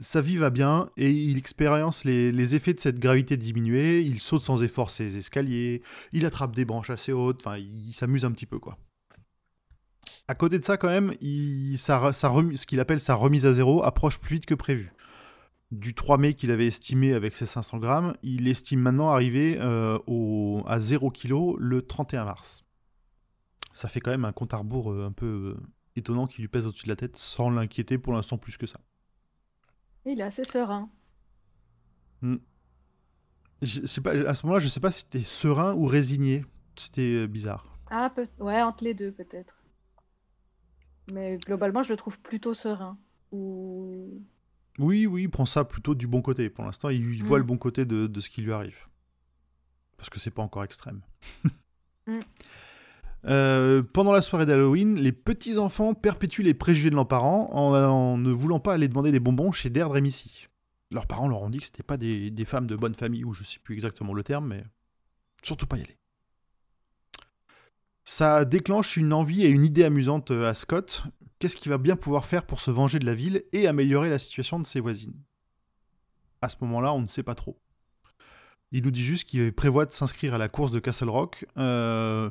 Sa vie va bien et il expérience les, les effets de cette gravité diminuée. Il saute sans effort ses escaliers, il attrape des branches assez hautes, enfin il s'amuse un petit peu quoi. À côté de ça quand même, il, sa, ce qu'il appelle sa remise à zéro approche plus vite que prévu. Du 3 mai qu'il avait estimé avec ses 500 grammes, il estime maintenant arriver euh, au, à 0 kg le 31 mars. Ça fait quand même un compte à rebours euh, un peu euh, étonnant qui lui pèse au-dessus de la tête sans l'inquiéter pour l'instant plus que ça. Il est assez serein. Je sais pas, à ce moment-là, je sais pas si c'était serein ou résigné. C'était euh, bizarre. Ah, peut... ouais, entre les deux peut-être. Mais globalement, je le trouve plutôt serein. Ou... Oui, oui, il prend ça plutôt du bon côté. Pour l'instant, il voit Mm. le bon côté de, de ce qui lui arrive. parce que c'est pas encore extrême. Mm. Euh, pendant la soirée d'Halloween, les petits-enfants perpétuent les préjugés de leurs parents en, ne voulant pas aller demander des bonbons chez Deirdre et Missy. Leurs parents leur ont dit que c'était pas des, des femmes de bonne famille, ou je sais plus exactement le terme, mais surtout pas y aller. Ça déclenche une envie et une idée amusante euh, à Scott. Qu'est-ce qu'il va bien pouvoir faire pour se venger de la ville et améliorer la situation de ses voisines? À ce moment-là, on ne sait pas trop. Il nous dit juste qu'il prévoit de s'inscrire à la course de Castle Rock, euh,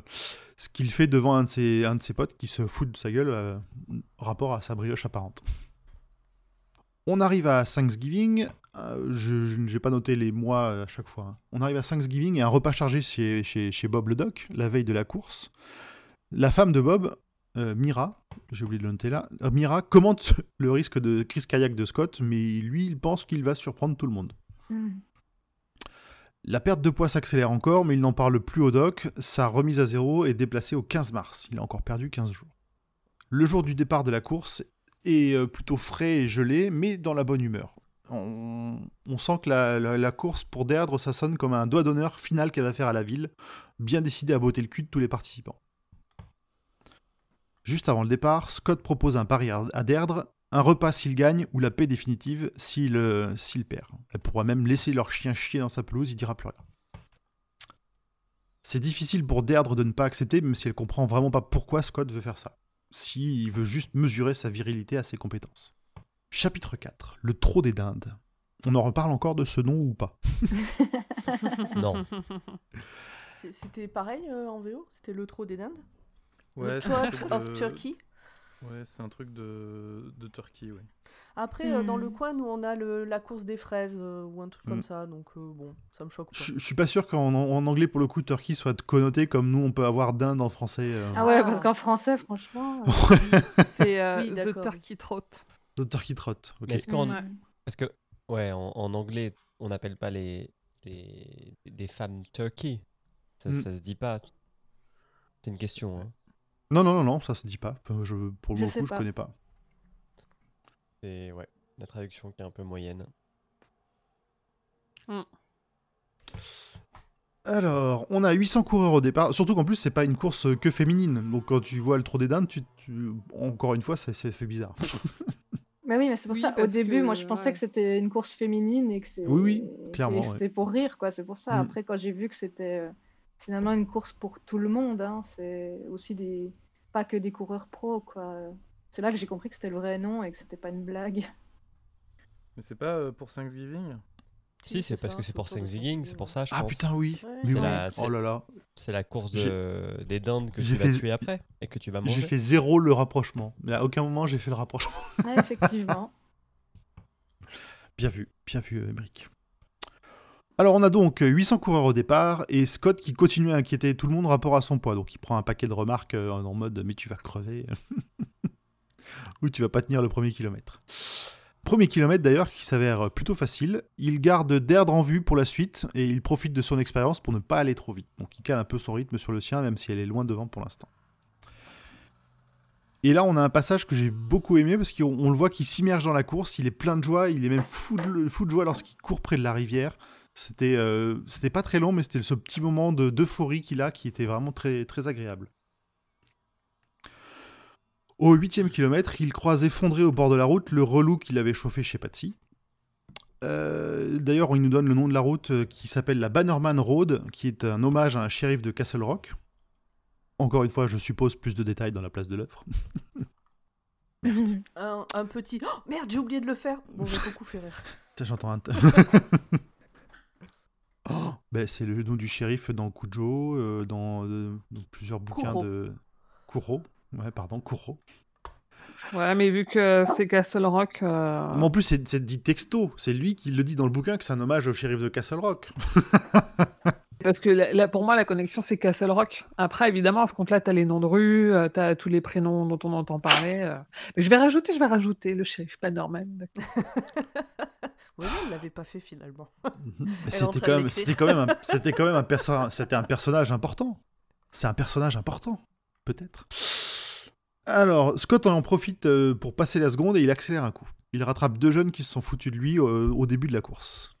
ce qu'il fait devant un de, ses, un de ses potes qui se fout de sa gueule euh, rapport à sa brioche apparente. On arrive à Thanksgiving, euh, je n'ai pas noté les mois à chaque fois. hein. On arrive à Thanksgiving et un repas chargé chez, chez, Bob le Doc, la veille de la course. La femme de Bob, euh, Mira, j'ai oublié de le noter là, euh, Mira commente le risque de crise cardiaque de Scott, mais lui, il pense qu'il va surprendre tout le monde. Mm. La perte de poids s'accélère encore, mais il n'en parle plus au doc. Sa remise à zéro est déplacée au 15 mars. Il a encore perdu 15 jours. Le jour du départ de la course est euh, plutôt frais et gelé, mais dans la bonne humeur. On, sent que la, course pour Deirdre, ça sonne comme un doigt d'honneur final qu'elle va faire à la ville, bien décidé à botter le cul de tous les participants. Juste avant le départ, Scott propose un pari à Deirdre, un repas s'il gagne ou la paix définitive s'il euh, s'il perd. Elle pourra même laisser leur chien chier dans sa pelouse, il dira plus rien. C'est difficile pour Deirdre de ne pas accepter, même si elle comprend vraiment pas pourquoi Scott veut faire ça. S'il veut juste mesurer sa virilité à ses compétences. Chapitre 4. Le trot des dindes. On en reparle encore de ce nom ou pas? Non. C'était pareil euh, en VO C'était le trot des dindes? Ouais, The Trot of de- Turkey? Ouais, c'est un truc de, de Turquie, ouais. Après, euh, dans Hmm. le coin, nous, on a le- la course des fraises euh, ou un truc Hmm. comme ça, donc euh, bon, ça me choque pas. Je je suis pas sûr qu'en en anglais, pour le coup, Turkey soit connoté comme nous, on peut avoir dinde en français. euh. Ah ouais, Ah. parce qu'en français, franchement. euh, C'est euh, Oui, The Turkey Trot. The Turkey Trot. ok. Mais est-ce qu'en- mm. Parce que, ouais, en, en anglais, on n'appelle pas les, les- des femmes turkey. Ça, Mm. ça se dit pas. C'est une question. Hein. Non, non, non, non, ça se dit pas. Je, pour le Je coup, je connais pas. C'est ouais, la traduction qui est un peu moyenne. Alors, on a 800 coureurs au départ. Surtout qu'en plus, c'est pas une course que féminine. Donc, quand tu vois le trot des dindes, tu, tu- encore une fois, ça, ça fait bizarre. Mais oui, mais c'est pour Oui, ça. Au début, que- moi, je pensais ouais. que c'était une course féminine et que c'est. Oui, oui, et clairement, ouais. C'était pour rire, quoi. C'est pour ça. Mm. Après, quand j'ai vu que c'était euh, finalement une course pour tout le monde, hein, c'est aussi des. Pas que des coureurs pro, quoi. C'est là que j'ai compris que c'était le vrai nom et que c'était pas une blague. Mais c'est pas euh, pour Thanksgiving Si, c'est parce ça, que c'est pour Thanksgiving, c'est pour ça, je Ah pense. putain, oui. Mais oui. la- Oh là là. C'est la course J'ai- de... des dindes que j'ai tu vas fait- tuer après et que tu vas J'ai manger. fait zéro le rapprochement. Mais à aucun moment, j'ai fait le rapprochement. Ouais, effectivement. Bien vu, bien vu, Emmerich. Alors, on a donc euh, 800 coureurs au départ et Scott qui continue à inquiéter tout le monde rapport à son poids. Donc, il prend un paquet de remarques euh, en mode Mais tu vas crever. Ou tu vas pas tenir le premier kilomètre. Premier kilomètre d'ailleurs qui s'avère plutôt facile. Il garde Deirdre en vue pour la suite et il profite de son expérience pour ne pas aller trop vite. Donc, il cale un peu son rythme sur le sien, même si elle est loin devant pour l'instant. Et là, on a un passage que j'ai beaucoup aimé parce qu'on on le voit qu'il s'immerge dans la course, il est plein de joie, il est même fou de joie lorsqu'il court près de la rivière. C'était euh, c'était pas très long, mais c'était ce petit moment de- d'euphorie qu'il a qui était vraiment très, très agréable. Au huitième kilomètre, il croise effondré au bord de la route le relou qu'il avait chauffé chez Patsy. Euh, D'ailleurs, il nous donne le nom de la route euh, qui s'appelle la Bannerman Road, qui est un hommage à un shérif de Castle Rock. Encore une fois, je suppose plus de détails dans la place de l'œuvre. Un, un petit. Oh, merde, j'ai oublié de le faire Bon, j'ai beaucoup fait rire. J'entends un. Oh, ben, c'est le nom du shérif dans Cujo, euh, dans, euh, dans plusieurs bouquins Kuro. de. Kuro. Ouais, pardon, Kuro. Ouais, mais vu que c'est Castle Rock. euh, Mais en plus, c'est dit texto. C'est lui qui le dit dans le bouquin que c'est un hommage au shérif de Castle Rock. Parce que là, pour moi, la connexion, c'est Castle Rock. Après, évidemment, à ce compte-là, t'as les noms de rue, euh, t'as tous les prénoms dont on entend parler. Mais je vais rajouter, je vais rajouter le shérif Panorman. d'accord. Oui, elle l'avait pas fait finalement. C'était quand, même- c'était quand même un, c'était quand même un, perso- c'était un personnage important. C'est un personnage important, peut-être. Alors, Scott en profite euh, pour passer la seconde et il accélère un coup. Il rattrape deux jeunes qui se sont foutus de lui euh, au début de la course.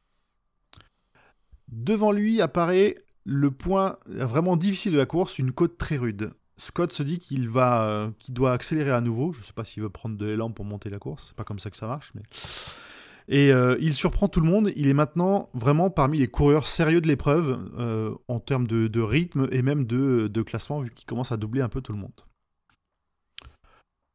Devant lui apparaît le point vraiment difficile de la course, une côte très rude. Scott se dit qu'il va, euh, qu'il doit accélérer à nouveau. Je sais pas s'il veut prendre de l'élan pour monter la course. C'est pas comme ça que ça marche, mais. Et euh, il surprend tout le monde. Il est maintenant vraiment parmi les coureurs sérieux de l'épreuve euh, en termes de, rythme et même de, classement, vu qu'il commence à doubler un peu tout le monde.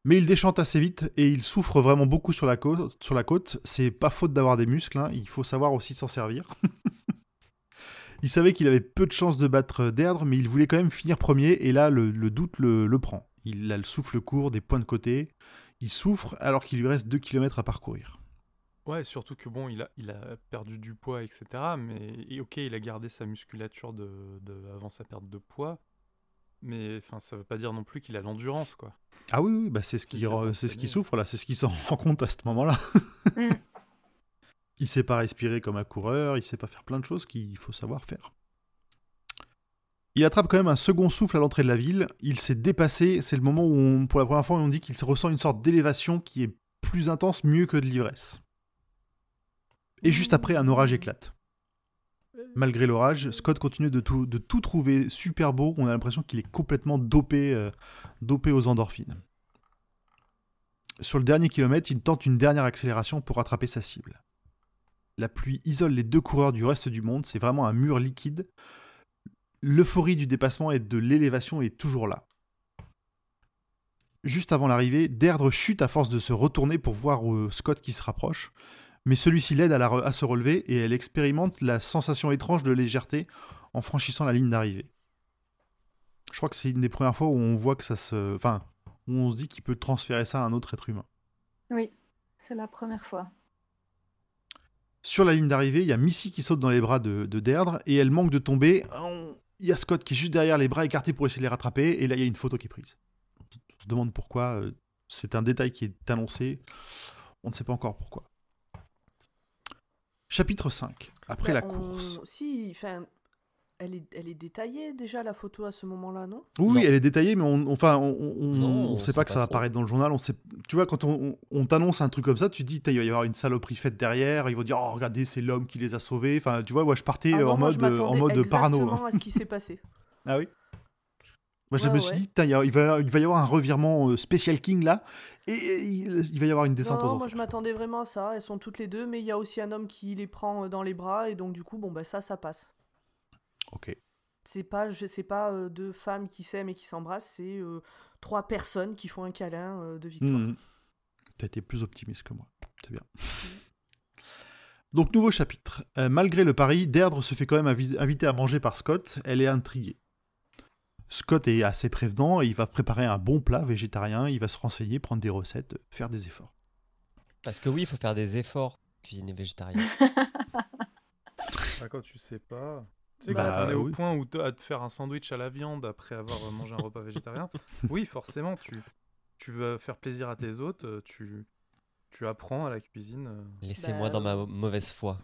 Mais il déchante assez vite et il souffre vraiment beaucoup sur la côte. Sur la côte. C'est pas faute d'avoir des muscles, hein. il faut savoir aussi s'en servir. il savait qu'il avait peu de chances de battre Derdre, mais il voulait quand même finir premier et là le, le doute le, le prend. Il a le souffle court, des points de côté. Il souffre alors qu'il lui reste 2 km à parcourir. Ouais, surtout que bon, il a, il a perdu du poids, etc. Mais et ok, il a gardé sa musculature de, de- avant sa perte de poids. Mais enfin, ça veut pas dire non plus qu'il a l'endurance, quoi. Ah oui, oui bah c'est ce qui, c'est ce qui souffre là, c'est ce qui s'en rend compte à ce moment-là. Mm. il sait pas respirer comme un coureur, il sait pas faire plein de choses qu'il faut savoir faire. Il attrape quand même un second souffle à l'entrée de la ville. Il s'est dépassé. C'est le moment où, on- pour la première fois, on dit qu'il se ressent une sorte d'élévation qui est plus intense, mieux que de l'ivresse. Et juste après, un orage éclate. Malgré l'orage, Scott continue de tout, trouver super beau. On a l'impression qu'il est complètement dopé, euh, dopé aux endorphines. Sur le dernier kilomètre, il tente une dernière accélération pour rattraper sa cible. La pluie isole les deux coureurs du reste du monde, c'est vraiment un mur liquide. L'euphorie du dépassement et de l'élévation est toujours là. Juste avant l'arrivée, Derdre chute à force de se retourner pour voir euh, Scott qui se rapproche, mais celui-ci l'aide à, la re- à se relever et elle expérimente la sensation étrange de légèreté en franchissant la ligne d'arrivée. Je crois que c'est une des premières fois où on voit que ça se... Enfin, où on se dit qu'il peut transférer ça à un autre être humain. Oui, c'est la première fois. Sur la ligne d'arrivée, il y a Missy qui saute dans les bras de, de Derdre et elle manque de tomber. Il y a Scott qui est juste derrière les bras écartés pour essayer de les rattraper et là il y a une photo qui est prise. On se demande pourquoi. euh, C'est un détail qui est annoncé. On ne sait pas encore pourquoi. Chapitre 5. Après Bah, la on- course. Si, enfin, elle est, elle est détaillée déjà la photo à ce moment-là, non? Oui, Non. oui, elle est détaillée, mais on, enfin, on, on, Non, on on sait sait pas que pas ça va apparaître dans le journal. On sait, tu vois, quand on, on- on t'annonce un truc comme ça, tu te dis, il va y avoir une saloperie faite derrière. Ils vont dire, oh, regardez, c'est l'homme qui les a sauvés. Enfin, tu vois, moi, je partais Ah euh, non, en moi, je mode, euh, en mode parano. hein. exactement à ce qui s'est passé. Ah oui? Moi, je Ouais, me suis ouais. dit, Tain, il va, il va y avoir un revirement euh, Special King là, et, et il, il va y avoir une descente non, aux enfers. moi je m'attendais vraiment à ça. Elles sont toutes les deux, mais il y a aussi un homme qui les prend euh, dans les bras et donc du coup, bon bah ça, ça passe. Ok. C'est pas, je sais pas euh, deux femmes qui s'aiment et qui s'embrassent, c'est euh, trois personnes qui font un câlin euh, de victoire. Mhm. T'as été plus optimiste que moi. C'est bien. Donc, nouveau chapitre. Malgré le pari, Derdre se fait quand même invi- inviter à manger par Scott. Elle est intriguée. Scott est assez prévenant et il va préparer un bon plat végétarien. Il va se renseigner, prendre des recettes, faire des efforts. Parce que oui, il faut faire des efforts cuisiner végétarien. Ah, quand tu sais pas. Tu sais, Bah, quand on est au point où tu as te faire un sandwich à la viande après avoir euh, mangé un repas végétarien, oui, forcément, tu, tu veux faire plaisir à tes hôtes, euh, tu, tu apprends à la cuisine. euh. Laissez-moi Bah, dans ma mauvaise foi.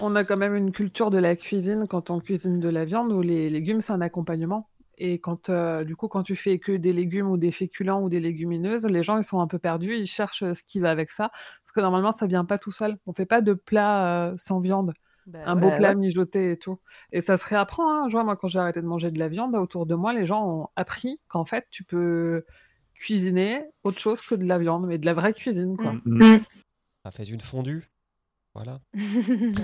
On a quand même une culture de la cuisine quand on cuisine de la viande où les légumes c'est un accompagnement. Et quand euh, du coup quand tu fais que des légumes ou des féculents ou des légumineuses, les gens ils sont un peu perdus, ils cherchent euh, ce qui va avec ça parce que normalement ça vient pas tout seul. On fait pas de plat euh, sans viande, Bah un beau ouais. plat mijoté et tout. Et ça se réapprend. Hein. Je vois moi quand j'ai arrêté de manger de la viande autour de moi, les gens ont appris qu'en fait tu peux cuisiner autre chose que de la viande, mais de la vraie cuisine quoi. Mm. Ah, faites une fondue. Voilà. Bah,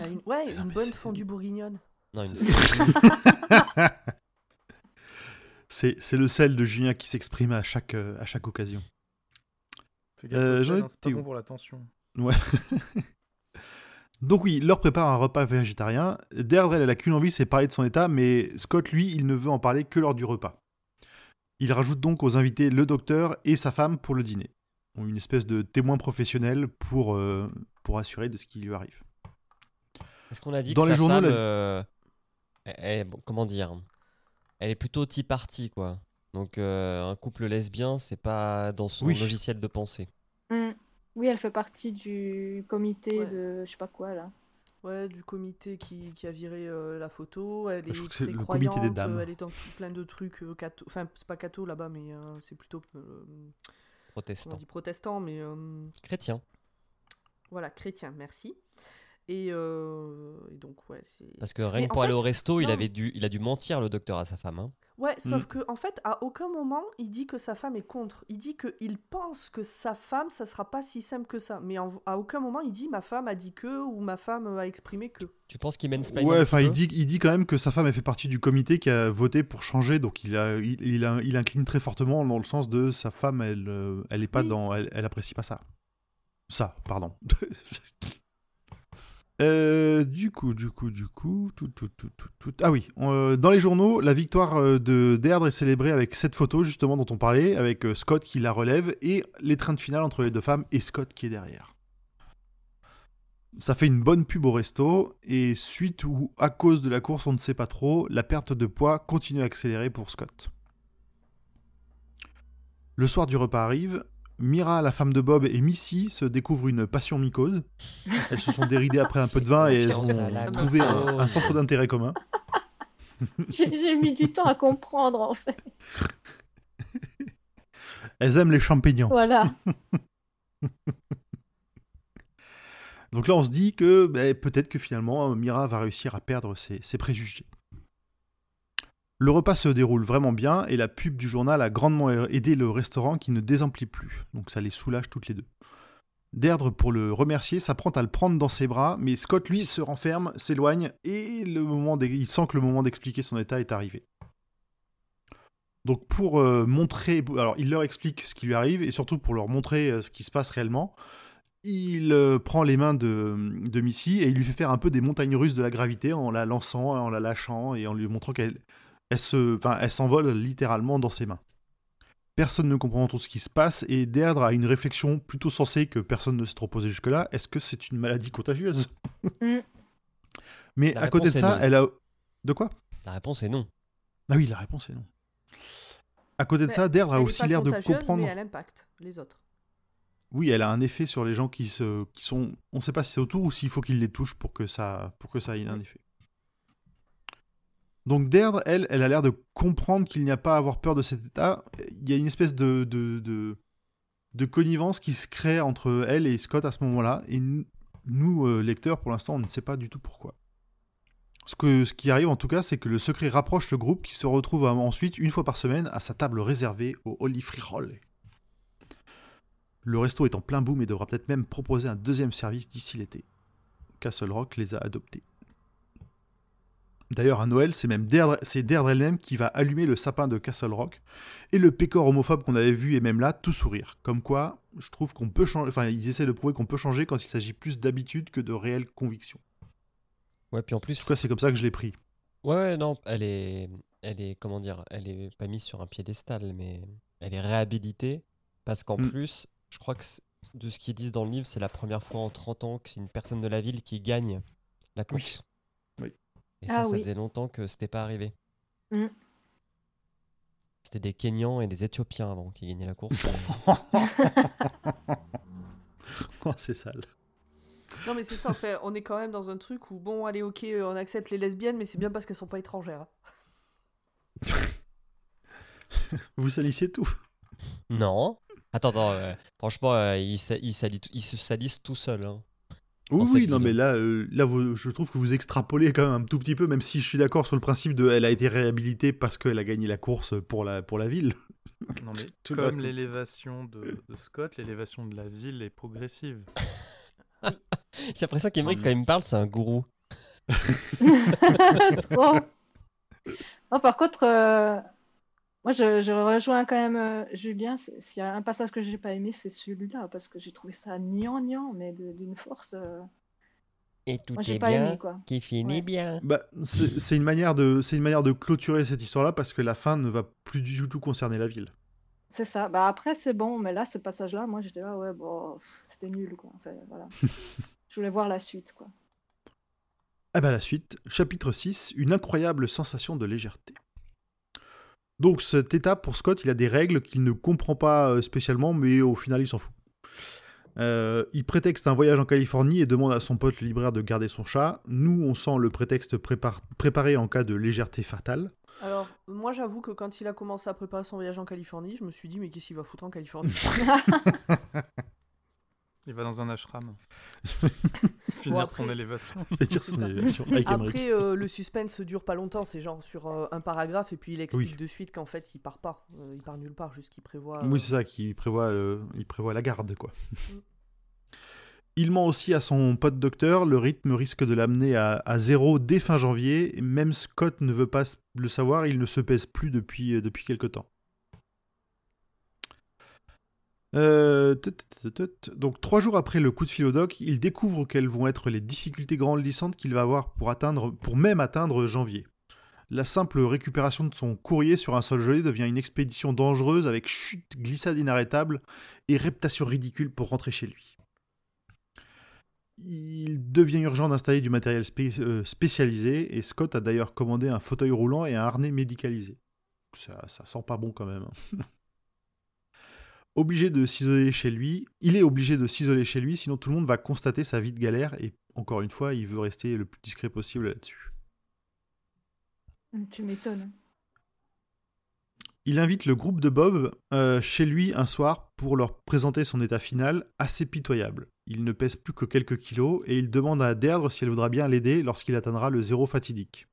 une- ouais, une mais bonne fondue bourguignonne. Non, une C'est c'est le sel de Julien qui s'exprime à chaque, euh, à chaque occasion. Fais gaffe Euh, sel, hein, c'est pas bon pour la tension. Donc oui, il leur prépare un repas végétarien. Derdre, elle, a qu'une envie, c'est parler de son état, mais Scott, lui, il ne veut en parler que lors du repas. Il rajoute donc aux invités le docteur et sa femme pour le dîner. Une espèce de témoin professionnel pour, euh, pour assurer de ce qui lui arrive. Est-ce qu'on a dit Dans que les sa journaux, femme, la- euh, bon, comment dire, elle est plutôt tea party quoi. Donc euh, un couple lesbien, c'est pas dans son Oui. logiciel de pensée. Mm. Oui, elle fait partie du comité Ouais. de je sais pas quoi là. Ouais, du comité qui, qui a viré euh, la photo. Elle Je est trouve que c'est très le comité des croyante, dames. euh, Elle est tout- plein de trucs euh, catho- Enfin, c'est pas catho là-bas, mais euh, c'est plutôt. euh, on Protestant. dit protestant, mais. euh, Chrétien. Voilà, chrétien, merci. Et, euh, et donc, ouais, c'est. Parce que rien que pour aller fait, au resto, il, avait dû, il a dû mentir, le docteur, à sa femme. hein. Ouais, sauf Mm. que en fait, à aucun moment, il dit que sa femme est contre. Il dit qu'il pense que sa femme, ça sera pas si simple que ça. Mais en- à aucun moment, il dit ma femme a dit que ou ma femme a exprimé que. Tu penses qu'il mène Ouais, enfin, il dit, il dit quand même que sa femme a fait partie du comité qui a voté pour changer, donc il, a, il, il, a- il incline très fortement dans le sens de sa femme, elle, euh, elle est pas Oui. dans, elle, elle apprécie pas ça. Ça, pardon. Euh, du coup, du coup, du coup, tout, tout, tout, tout. Ah oui, euh, dans les journaux, la victoire euh, de Deirdre est célébrée avec cette photo justement dont on parlait, avec Scott qui la relève et l'étreinte finale entre les deux femmes et Scott qui est derrière. Ça fait une bonne pub au resto, et suite ou à cause de la course, on ne sait pas trop, la perte de poids continue à accélérer pour Scott. Le soir du repas arrive, Mira, la femme de Bob, et Missy se découvrent une passion mycose. Elles se sont déridées après un peu de vin et elles ont trouvé un, centre d'intérêt commun. J'ai j'ai mis du temps à comprendre en fait. Elles aiment les champignons. Voilà. Donc là, on se dit que ben, peut-être que finalement, Mira va réussir à perdre ses, ses préjugés. Le repas se déroule vraiment bien et la pub du journal a grandement aidé le restaurant qui ne désemplit plus. Donc ça les soulage toutes les deux. Deirdre, pour le remercier, s'apprête à le prendre dans ses bras, mais Scott, lui, se renferme, s'éloigne et il sent que le moment d'expliquer son état est arrivé. Donc pour euh, montrer, alors il leur explique ce qui lui arrive et surtout pour leur montrer euh, ce qui se passe réellement, il euh, prend les mains de, de Missy et il lui fait faire un peu des montagnes russes de la gravité en la lançant, en la lâchant et en lui montrant qu'elle elle se, enfin, elle s'envole littéralement dans ses mains. Personne ne comprend tout ce qui se passe et Deirdre a une réflexion plutôt sensée que personne ne s'est trop posé jusque-là. Est-ce que c'est une maladie contagieuse? Mm. Mais La à côté de ça, non. elle a... De quoi? La réponse est non. Ah oui, la réponse est non. À côté de Mais ça, Deirdre a aussi l'air de contagieuse, comprendre... Mais elle impacte les autres. Oui, elle a un effet sur les gens qui, se, qui sont. On ne sait pas si c'est autour ou s'il faut qu'ils les touchent pour que ça, pour que ça ait un effet. Donc Deirdre, elle, elle a l'air de comprendre qu'il n'y a pas à avoir peur de cet état. Il y a une espèce de, de, de, connivence qui se crée entre elle et Scott à ce moment-là. Et nous, euh, lecteurs, pour l'instant, on ne sait pas du tout pourquoi. Ce, qui arrive en tout cas, c'est que le secret rapproche le groupe qui se retrouve ensuite une fois par semaine à sa table réservée au Holy Frijoles. Le resto est en plein boom et devra peut-être même proposer un deuxième service d'ici l'été. Castle Rock les a adoptés. D'ailleurs, à Noël, c'est même Deirdre, c'est Deirdre elle-même qui va allumer le sapin de Castle Rock. Et le pécor homophobe qu'on avait vu est même là, tout sourire. Comme quoi, je trouve qu'on peut changer. Enfin, ils essaient de prouver qu'on peut changer quand il s'agit plus d'habitude que de réelle conviction. Ouais, puis en En plus. tout cas, c'est comme ça que je l'ai pris. Ouais, ouais, non, elle est, elle est, comment dire, elle est pas mise sur un piédestal, mais elle est réhabilitée parce qu'en Mm. plus, je crois que de ce qu'ils disent dans le livre, c'est la première fois en 30 ans que c'est une personne de la ville qui gagne la course. Oui. Et Ah ça, ça oui. faisait longtemps que c'était pas arrivé. Mm. C'était des Kenyans et des Éthiopiens avant qui gagnaient la course. Oh, c'est sale. Non, mais c'est ça, en fait, on est quand même dans un truc où, bon, allez, ok, euh, on accepte les lesbiennes, mais c'est bien parce qu'elles sont pas étrangères. Vous salissez tout. non. Attends, attends, euh, franchement, euh, ils, sa- ils salissent- ils se salissent tout seuls. hein. Oui, oui, non, mais là, euh, là vous- je trouve que vous extrapolez quand même un tout petit peu, même si je suis d'accord sur le principe de elle a été réhabilitée parce qu'elle a gagné la course pour la, pour la ville. Non, mais Tout comme l'élévation de, de Scott, l'élévation de la ville est progressive. J'ai l'impression qu'Emeric, quand il me parle, c'est un gourou. Trop. Oh, par contre, euh, moi je, je rejoins quand même euh, Julien. S'il y a un passage que j'ai pas aimé, c'est celui-là parce que j'ai trouvé ça gnangnan, mais d'une force. euh, Et tout Moi pas aimé quoi. qui finit Ouais. bien. Bah, c'est une manière de, c'est une manière de clôturer cette histoire-là parce que la fin ne va plus du tout concerner la ville. C'est ça. Bah après c'est bon, mais là ce passage-là, moi j'étais là, ouais, bon, c'était nul quoi. Enfin, voilà. je voulais voir la suite quoi. Ah bah la suite, chapitre 6, une incroyable sensation de légèreté. Donc cette étape pour Scott, il a des règles qu'il ne comprend pas euh, spécialement, mais au final il s'en fout. Euh, il prétexte un voyage en Californie et demande à son pote le libraire de garder son chat. Nous, on sent le prétexte prépar- préparé en cas de légèreté fatale. Alors, moi, j'avoue que quand il a commencé à préparer son voyage en Californie, je me suis dit, mais qu'est-ce qu'il va foutre en Californie? Il va dans un ashram. Finir Bon, son élévation. Fait dire son élévation. Après, euh, le suspense dure pas longtemps, c'est genre sur euh, un paragraphe et puis il explique Oui. de suite qu'en fait il part pas, Euh, il part nulle part, juste qu'il prévoit. Oui, c'est ça, qui prévoit, euh, il prévoit la garde, quoi. Mm. Il ment aussi à son pote docteur, le rythme risque de l'amener à, à zéro dès fin janvier, même Scott ne veut pas le savoir, il ne se pèse plus depuis, depuis quelque temps. Euh. Donc trois jours après le coup de fil au doc, il découvre quelles vont être les difficultés grandissantes qu'il va avoir pour atteindre, pour même atteindre janvier. La simple récupération de son courrier sur un sol gelé devient une expédition dangereuse avec chute, glissade inarrêtable et reptation ridicule pour rentrer chez lui. Il devient urgent d'installer du matériel euh, spécialisé et Scott a d'ailleurs commandé un fauteuil roulant et un harnais médicalisé. Ça, ça sent pas bon quand même. hein. obligé de s'isoler chez lui, il est obligé de s'isoler chez lui, sinon tout le monde va constater sa vie de galère et encore une fois, il veut rester le plus discret possible là-dessus. Tu m'étonnes. Il invite le groupe de Bob euh, chez lui un soir pour leur présenter son état final assez pitoyable. Il ne pèse plus que quelques kilos et il demande à Deirdre si elle voudra bien l'aider lorsqu'il atteindra le zéro fatidique.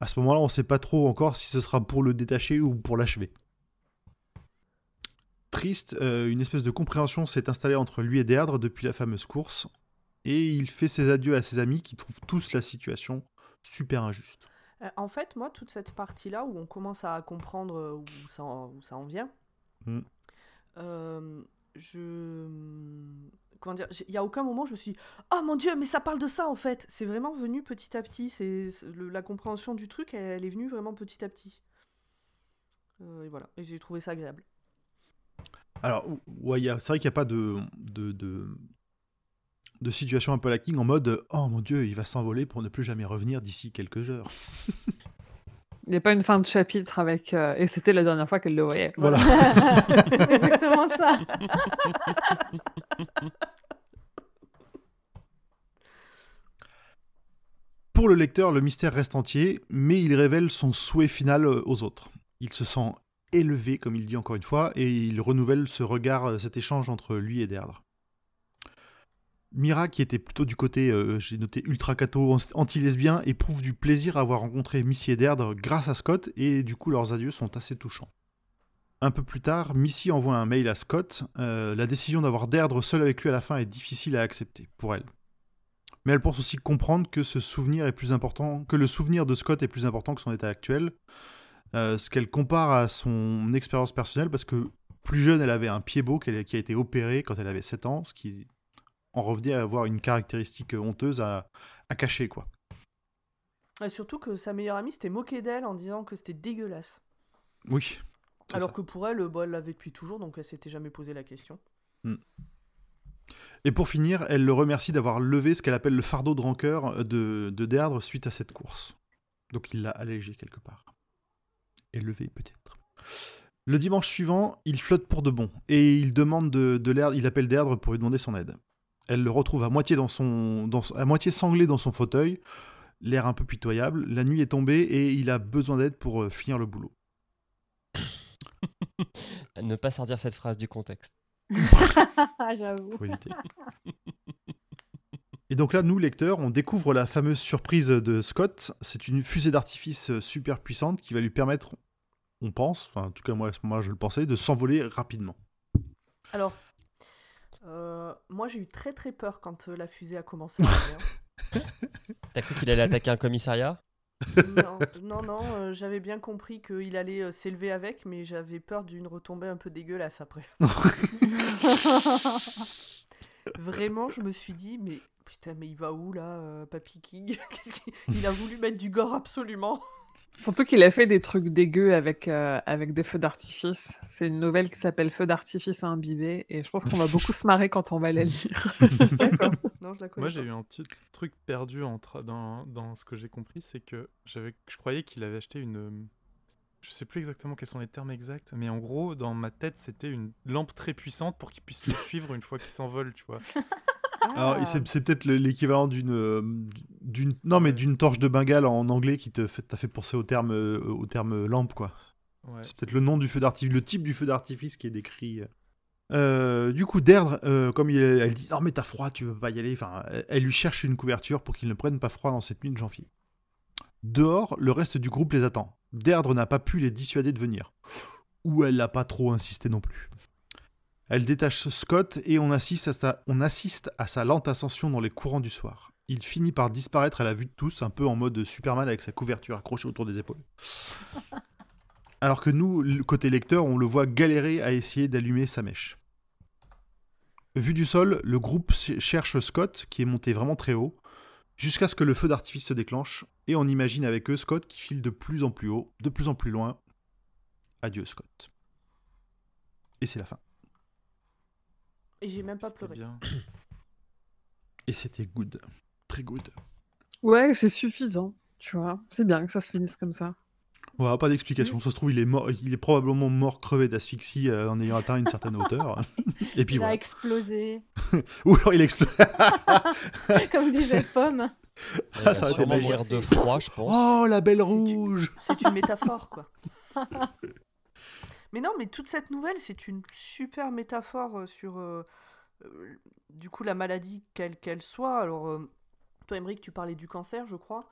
À ce moment-là, on ne sait pas trop encore si ce sera pour le détacher ou pour l'achever. Triste, euh, une espèce de compréhension s'est installée entre lui et Deirdre depuis la fameuse course, et il fait ses adieux à ses amis qui trouvent tous la situation super injuste. Euh, En fait, moi, toute cette partie-là où on commence à comprendre euh, où ça en, où ça en vient, Mm. euh, je. Comment dire Il n'y a aucun moment où je me suis dit, Oh mon dieu, mais ça parle de ça en fait C'est vraiment venu petit à petit. C'est La compréhension du truc, elle, elle est venue vraiment petit à petit. Et voilà, et j'ai trouvé ça agréable. Alors, ou- ouais, il y a- c'est vrai qu'il n'y a pas de, de, de, de situation un peu la King en mode Oh mon dieu, il va s'envoler pour ne plus jamais revenir d'ici quelques heures. Il n'y a pas une fin de chapitre avec. euh, Et c'était la dernière fois qu'elle le voyait. Voilà. C'est exactement ça. Pour le lecteur, le mystère reste entier, mais il révèle son souhait final euh, aux autres. Il se sent élevé, comme il dit encore une fois, et il renouvelle ce regard, euh, cet échange entre lui et Deirdre. Mira, qui était plutôt du côté, euh, j'ai noté ultra cato, anti-lesbien, éprouve du plaisir à avoir rencontré Missy et Deirdre grâce à Scott, et du coup leurs adieux sont assez touchants. Un peu plus tard, Missy envoie un mail à Scott. Euh, la décision d'avoir Deirdre seul avec lui à la fin est difficile à accepter pour elle. Mais elle pense aussi comprendre que ce souvenir est plus important, que le souvenir de Scott est plus important que son état actuel. Euh, ce qu'elle compare à son expérience personnelle, parce que plus jeune, elle avait un pied beau qui a été opéré quand elle avait 7 ans, ce qui en revenait à avoir une caractéristique honteuse à, à cacher, quoi. Et surtout que sa meilleure amie s'était moquée d'elle en disant que c'était dégueulasse. Oui. Alors ça. que pour elle, bah, elle l'avait depuis toujours, donc elle s'était jamais posé la question. Et pour finir, elle le remercie d'avoir levé ce qu'elle appelle le fardeau de rancœur de, de Deirdre suite à cette course. Donc il l'a allégé quelque part. Élevé peut-être. Le dimanche suivant, il flotte pour de bon et il demande de, de il appelle Deirdre pour lui demander son aide. Elle le retrouve à moitié, dans son, dans, à moitié sanglé dans son fauteuil, l'air un peu pitoyable. La nuit est tombée et il a besoin d'aide pour euh, finir le boulot. ne pas sortir cette phrase du contexte. J'avoue. Et donc là, nous, lecteurs, on découvre la fameuse surprise de Scott. C'est une fusée d'artifice euh, super puissante qui va lui permettre, on pense, enfin en tout cas moi à ce moment-là je le pensais, de s'envoler rapidement. Alors, euh, moi j'ai eu très très peur quand euh, la fusée a commencé à arriver, T'as cru qu'il allait attaquer un commissariat? Hein. non, non, non, euh, j'avais bien compris qu'il allait euh, s'élever avec, mais j'avais peur d'une retombée un peu dégueulasse après. Vraiment, je me suis dit, mais putain, mais il va où là, euh, Papy King il a voulu mettre du gore absolument. Surtout qu'il a fait des trucs dégueux avec, euh, avec des feux d'artifice. C'est une nouvelle qui s'appelle Feux d'artifice à imbiber et je pense qu'on va beaucoup se marrer quand on va la lire. D'accord. Non, je la connais Moi, j'ai eu un petit truc perdu entre, dans, dans ce que j'ai compris, c'est que j'avais, je croyais qu'il avait acheté une. Je sais plus exactement quels sont les termes exacts, mais en gros, dans ma tête, c'était une lampe très puissante pour qu'il puisse le suivre une fois qu'il s'envole, tu vois. Alors Ah. c'est peut-être le- l'équivalent d'une, euh, d'une, non mais d'une torche de Bengale en anglais qui te fait, t'a fait penser au terme, euh, au terme lampe quoi. Ouais. C'est peut-être le nom du feu d'artifice, le type du feu d'artifice qui est décrit. euh. Du coup, Derdre, euh, comme il, elle dit Non, mais t'as froid, tu veux pas y aller. Enfin, elle- elle lui cherche une couverture pour qu'il ne prenne pas froid dans cette nuit de janvier. Dehors, le reste du groupe les attend. Derdre n'a pas pu les dissuader de venir. Ou elle n'a pas trop insisté non plus. Elle détache Scott et on assiste, à sa, on assiste à sa lente ascension dans les courants du soir. Il finit par disparaître à la vue de tous, un peu en mode Superman avec sa couverture accrochée autour des épaules. Alors que nous, côté lecteur, on le voit galérer à essayer d'allumer sa mèche. Vu du sol, le groupe ch- cherche Scott, qui est monté vraiment très haut, jusqu'à ce que le feu d'artifice se déclenche, et on imagine avec eux Scott qui file de plus en plus haut, de plus en plus loin. Adieu Scott. Et c'est la fin. Et j'ai même pas pleuré. bien. Et c'était good. Très good. Ouais, c'est suffisant. Tu vois, c'est bien que ça se finisse comme ça. Voilà, pas d'explication. Ça se trouve, il est, mort, il est probablement mort crevé d'asphyxie euh, en ayant atteint une certaine hauteur. Et puis Il a explosé, Ou alors il explose. comme disait Pomme. Elle va ça sûrement mourir de froid, je pense. Oh, la belle C'est une- rouge C'est une métaphore, quoi. Mais non, mais toute cette nouvelle, c'est une super métaphore euh, sur, euh, euh, du coup, la maladie, quelle qu'elle soit. Alors, euh, toi, Émeric, tu parlais du cancer, je crois.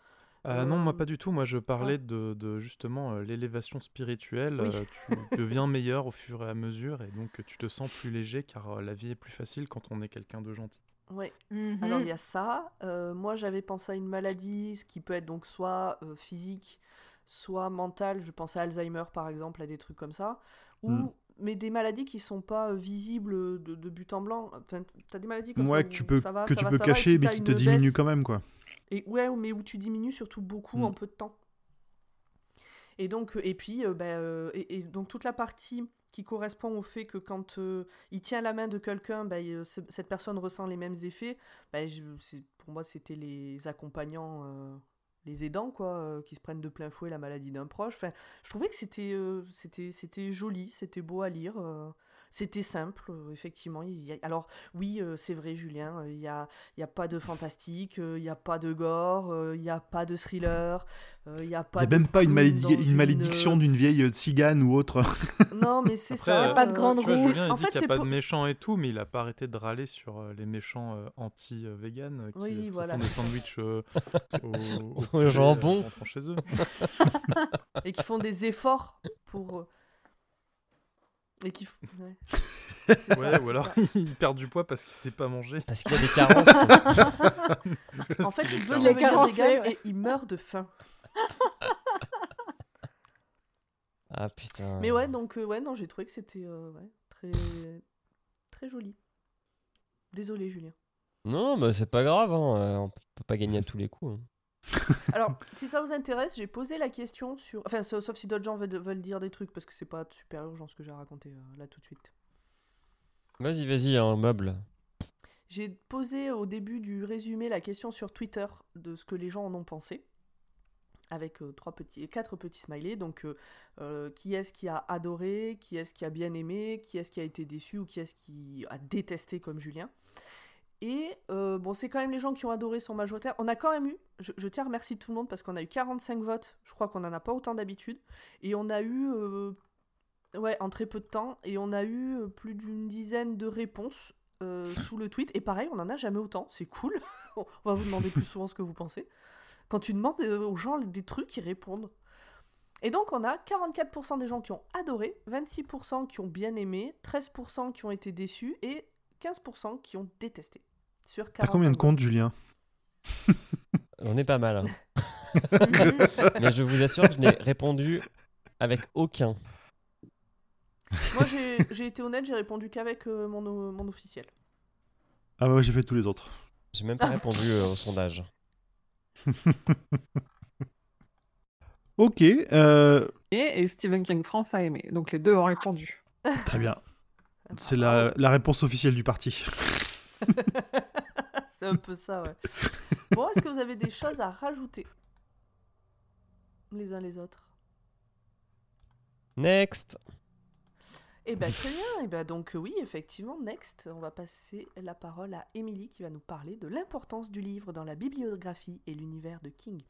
Euh, non, moi pas du tout. Moi je parlais de, de, justement euh, l'élévation spirituelle. Oui. Euh, tu deviens meilleur au fur et à mesure et donc tu te sens plus léger car euh, la vie est plus facile quand on est quelqu'un de gentil. Ouais. Mhm. Alors, il y a ça. Euh, moi, j'avais pensé à une maladie, ce qui peut être donc soit euh, physique, soit mentale. Je pensais à Alzheimer, par exemple, à des trucs comme ça. Ou, Mm. mais des maladies qui sont pas euh, visibles de, de but en blanc. Enfin, t'as des maladies comme. Ouais, que tu peux, ça va, que ça tu va, peux ça cacher, mais qui te une diminue baisse. quand même, quoi. Et ouais, mais où tu diminues surtout beaucoup Mm. en peu de temps. Et donc, euh, et puis, euh, ben, euh, et, et donc toute la partie qui correspond au fait que quand euh, il tient la main de quelqu'un, ben, euh, ce- cette personne ressent les mêmes effets. Ben, je- pour moi, c'était les accompagnants, euh, les aidants, quoi, euh, qui se prennent de plein fouet la maladie d'un proche. Je trouvais que c'était, euh, c'était joli, c'était beau à lire. euh, c'était simple, euh, effectivement. Il y a- Alors, oui, euh, c'est vrai, Julien, euh, il n'y a, il y a pas de fantastique, euh, il n'y a pas de gore, euh, il n'y a pas de thriller, euh, il n'y a Il pas n'y a même pas une, malédiction d'une vieille tzigane ou autre. Non, mais c'est ça. euh, Pas de grande roue. Julien, il En dit fait, qu'il n'y a pas pour- de méchants et tout, mais il a pas arrêté de râler sur les méchants euh, anti-vegan euh, qui, Oui, qui voilà. font des sandwichs euh, au, Au euh, jambon. chez eux. Et qui font des efforts pour. Et qui. ouais. Ouais, ça, ou alors il perd du poids parce qu'il sait pas manger. Parce qu'il y a des carences. En fait, il veut devenir vegan ouais. et il meurt de faim. ah putain. Mais ouais, donc, euh, ouais, non, j'ai trouvé que c'était euh, ouais, très. Très joli. Désolé, Julien. Non, mais c'est pas grave, hein. euh, on peut pas gagner à tous les coups. hein. Alors, si ça vous intéresse, j'ai posé la question sur. Enfin, sauf si d'autres gens veulent, veulent dire des trucs, parce que c'est pas super urgent ce que j'ai raconté euh, là tout de suite. Vas-y, vas-y, un meuble. J'ai posé au début du résumé la question sur Twitter de ce que les gens en ont pensé, avec euh, trois petits, quatre petits smileys. Donc, euh, qui est-ce qui a adoré, qui est-ce qui a bien aimé, qui est-ce qui a été déçu ou qui est-ce qui a détesté comme Julien. Et euh, bon, c'est quand même les gens qui ont adoré sont majoritaires. On a quand même eu, je, tiens à remercier tout le monde parce qu'on a eu 45 votes. Je crois qu'on n'en a pas autant d'habitude. Et on a eu, euh, ouais, en très peu de temps, et on a eu euh, plus d'une dizaine de réponses sous le tweet. Et pareil, on n'en a jamais autant. C'est cool. on va vous demander plus souvent ce que vous pensez. Quand tu demandes aux gens des trucs, ils répondent. Et donc, on a 44% des gens qui ont adoré, 26% qui ont bien aimé, 13% qui ont été déçus et 15% qui ont détesté. Sur T'as combien de 45 comptes, Julien J'en ai pas mal. hein. Mais je vous assure que je n'ai répondu avec aucun. Moi, j'ai été honnête, j'ai répondu qu'avec euh, mon, officiel. Ah bah ouais, j'ai fait tous les autres. J'ai même pas répondu euh, au sondage. Ok, euh, Et, et Stephen King France a aimé. Donc les deux ont répondu. très bien. C'est la, la réponse officielle du parti. C'est un peu ça, ouais. Bon, est-ce que vous avez des choses à rajouter? Les uns les autres Next. Eh ben très bien, eh ben donc oui, effectivement, next, on va passer la parole à Émilie qui va nous parler de l'importance du livre dans la bibliographie et l'univers de King.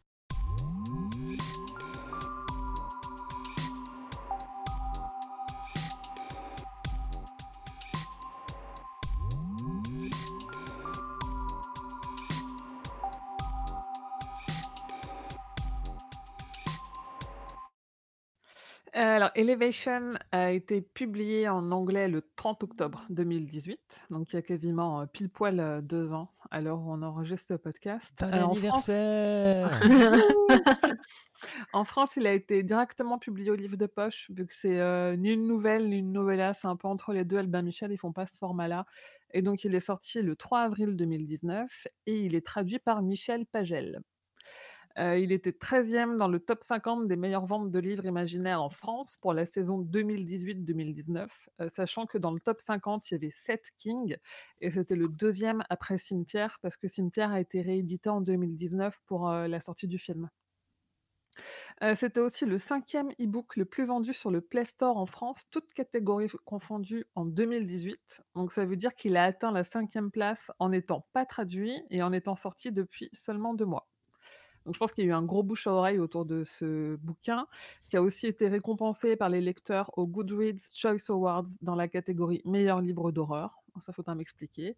Alors, Elevation a été publié en anglais le 30 octobre 2018, donc il y a quasiment euh, pile poil euh, deux ans à l'heure où on enregistre ce podcast. Bon Euh, en France- anniversaire En France, il a été directement publié au livre de poche, vu que c'est euh, ni une nouvelle ni une novella, c'est un peu entre les deux. Albin Michel, ils font pas ce format-là. Et donc, il est sorti le 3 avril 2019 et il est traduit par Michel Pagel. Euh, il était 13e dans le top 50 des meilleures ventes de livres imaginaires en France pour la saison 2018-2019, euh, sachant que dans le top 50, il y avait 7 King, et c'était le deuxième après Cimetière, parce que Cimetière a été réédité en 2019 pour euh, la sortie du film. C'était aussi le cinquième e-book le plus vendu sur le Play Store en France, toutes catégories confondues en 2018. Donc ça veut dire qu'il a atteint la cinquième place en n'étant pas traduit et en étant sorti depuis seulement deux mois. Donc je pense qu'il y a eu un gros bouche à oreille autour de ce bouquin, qui a aussi été récompensé par les lecteurs au Goodreads Choice Awards dans la catégorie meilleur livre d'horreur. Ça faut m'expliquer.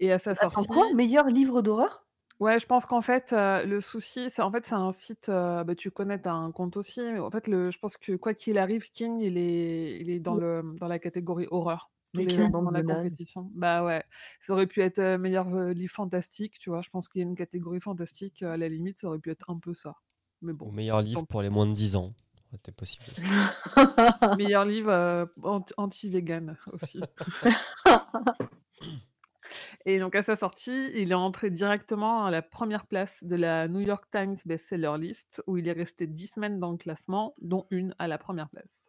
Et à sa Attends, sortie, quoi Meilleur livre d'horreur? Ouais, je pense qu'en fait, heu, le souci, c'est en fait, c'est un site, heu, bah, tu connais, tu as un compte aussi, mais en fait, le je pense que quoi qu'il arrive, King, il est il est dans Ouais. le dans la catégorie horreur. Tous les pendant la compétition. Bah, ouais, ça aurait pu être, heu, meilleur, heu, livre fantastique, tu vois? Je pense qu'il y a une catégorie fantastique, heu, à la limite, ça aurait pu être un peu ça. Mais Au bon, meilleur livre pour les moins de 10 ans. C'était possible. aussi. meilleur livre, heu, anti anti-végan aussi. Et donc à sa sortie, il est entré directement à la première place de la New York Times Bestseller List, où il est resté 10 semaines dans le classement, dont une à la première place.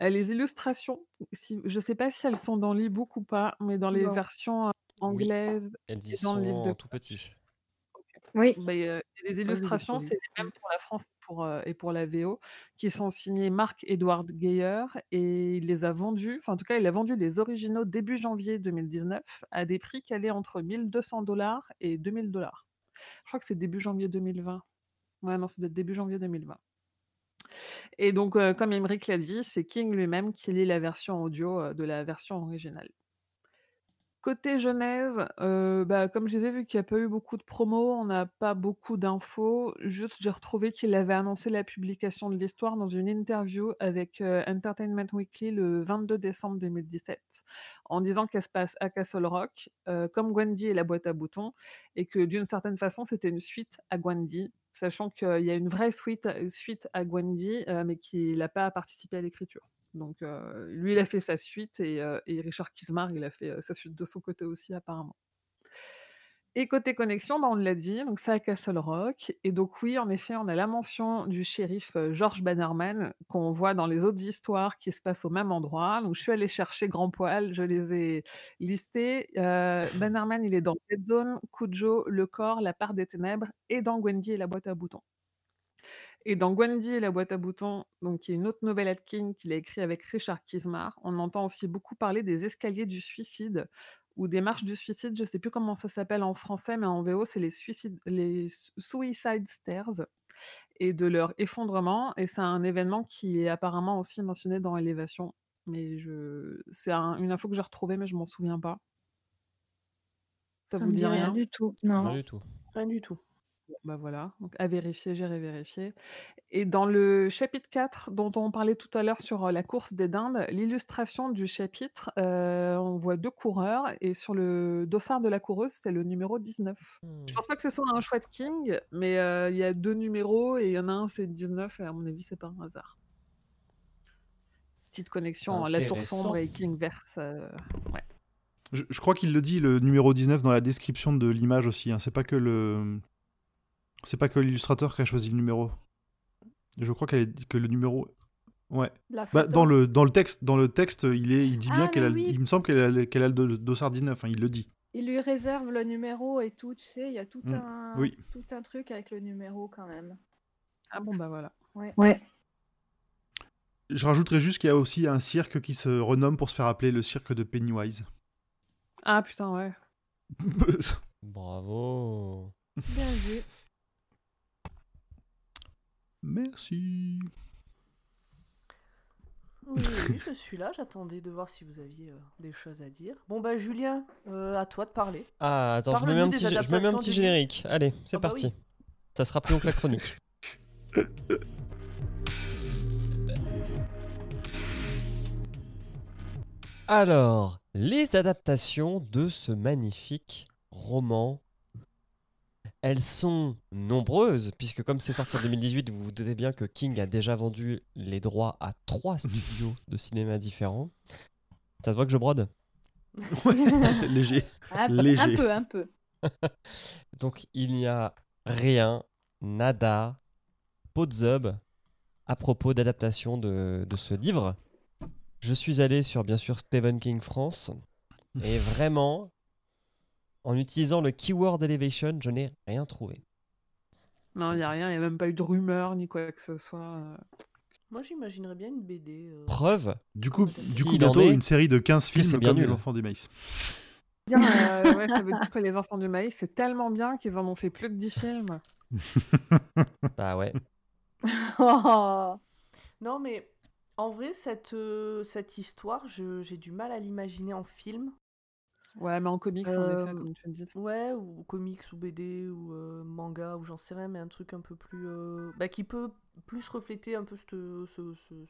Les illustrations, si, je ne sais pas si elles sont dans l'e-book ou pas, mais dans les Non. versions anglaises, Elles Et dans le livre de tout petits. Oui, bah, euh, les illustrations, c'est les mêmes pour la France et pour, euh, et pour la VO, qui sont signées Marc-Edouard Geyer, et il les a vendus, enfin en tout cas, il a vendu les originaux début janvier 2019 à des prix qui allaient entre 1200 dollars et 2000 dollars. Je crois que c'est début janvier 2020. Ouais, non, c'est début janvier 2020. Et donc, euh, comme Emmerich l'a dit, c'est King lui-même qui lit la version audio euh, de la version originale. Côté Genèse, euh, bah, comme je disais, vu qu'il n'y a pas eu beaucoup de promos, on n'a pas beaucoup d'infos. Juste, j'ai retrouvé qu'il avait annoncé la publication de l'histoire dans une interview avec euh, Entertainment Weekly le 22 décembre 2017, en disant qu'elle se passe à Castle Rock, euh, comme Gwendy et la boîte à boutons, et que d'une certaine façon, c'était une suite à Gwendy, sachant qu'il y a une vraie suite, suite à Gwendy, mais qu'il n'a pas participé à l'écriture. Donc lui, il a fait sa suite et, et Richard Kismar, il a fait sa suite de son côté aussi apparemment. Et côté connexion, bah, on l'a dit, donc c'est à Castle Rock. Et donc oui, en effet, on a la mention du shérif George Bannerman qu'on voit dans les autres histoires qui se passent au même endroit. Donc je suis allée chercher Grand Poil, je les ai listés. Euh, Bannerman, il est dans Dead Zone, Cujo, Le Corps, La part des ténèbres et dans Gwendy et la boîte à boutons. Et dans Gwendy et la boîte à boutons, donc qui est une autre nouvelle King qu'il a écrit avec Richard Kismar, on entend aussi beaucoup parler des escaliers du suicide ou des marches du suicide, je ne sais plus comment ça s'appelle en français, mais en VO, c'est les, suicides, les su- Suicide Stairs et de leur effondrement. Et c'est un événement qui est apparemment aussi mentionné dans Élévation. Mais je... c'est un- une info que j'ai retrouvée, mais je m'en souviens pas. Ça, ça vous me dit rien? rien du tout. Non. Pas du tout. Rien du tout. Bah voilà, donc à vérifier, j'ai révérifié. Et dans le chapitre 4, dont on parlait tout à l'heure sur euh, la course des dindes, l'illustration du chapitre, euh, on voit deux coureurs, et sur le dossard de la coureuse, c'est le numéro 19. Hmm. Je pense pas que ce soit un choix de King, mais euh, il y a deux numéros, et il y en a un, c'est 19, et à mon avis, c'est pas un hasard. Petite connexion, la tour sombre et King verse. euh, ouais. Je, je crois qu'il le dit, le numéro 19, dans la description de l'image aussi. hein. C'est pas que le. C'est pas que l'illustrateur qui a choisi le numéro. Je crois est- que le numéro. Ouais. Bah, dans, le, dans, le texte, dans le texte, il, est, il dit bien Ah, qu'elle oui. Il me semble qu'elle a, a le do- dossard 19, hein, il le dit. Il lui réserve le numéro et tout, tu sais, il y a tout, Mm. un, Oui. tout un truc avec le numéro quand même. Ah bon, bah voilà. Ouais. Je rajouterais juste qu'il y a aussi un cirque qui se renomme pour se faire appeler le cirque de Pennywise. Ah putain, ouais. Bravo. Bien vu. Merci. Oui, je suis là, j'attendais de voir si vous aviez euh, des choses à dire. Bon bah Julien, euh, à toi de parler. Ah attends, je me, mets un petit, générique. Allez, c'est ah bah parti. Ça sera plus long que la chronique. Alors, les adaptations de ce magnifique roman elles sont nombreuses, puisque comme c'est sorti en 2018, vous vous doutez bien que King a déjà vendu les droits à trois studios de cinéma différents. Ça se voit que je brode Léger. Un, peu- Léger. un peu, un peu. Donc il n'y a rien, nada, pot de zub à propos d'adaptation de, de ce livre. Je suis allé sur bien sûr Stephen King France et vraiment, en utilisant le keyword elevation, je n'ai rien trouvé. Non, il n'y a rien, il n'y a même pas eu de rumeur ni quoi que ce soit. euh. Moi, j'imaginerais bien une BD. euh, Preuve, Du coup, S'il du coup en bientôt, est, une série de 15 que films c'est bien comme Les nul. Enfants du Maïs. Bien, euh, ouais, ça veut dire que Les Enfants du Maïs, c'est tellement bien qu'ils en ont fait plus que 10 films. bah ouais. Oh. Non, mais en vrai, cette, euh, cette histoire, j'ai du mal à l'imaginer en film. Ouais, mais en comics, en effet, comme tu le dis. Ouais, ou comics, ou BD, ou euh, manga, ou j'en sais rien, mais un truc un peu plus. euh, bah, qui peut plus refléter un peu cette, ce- ce-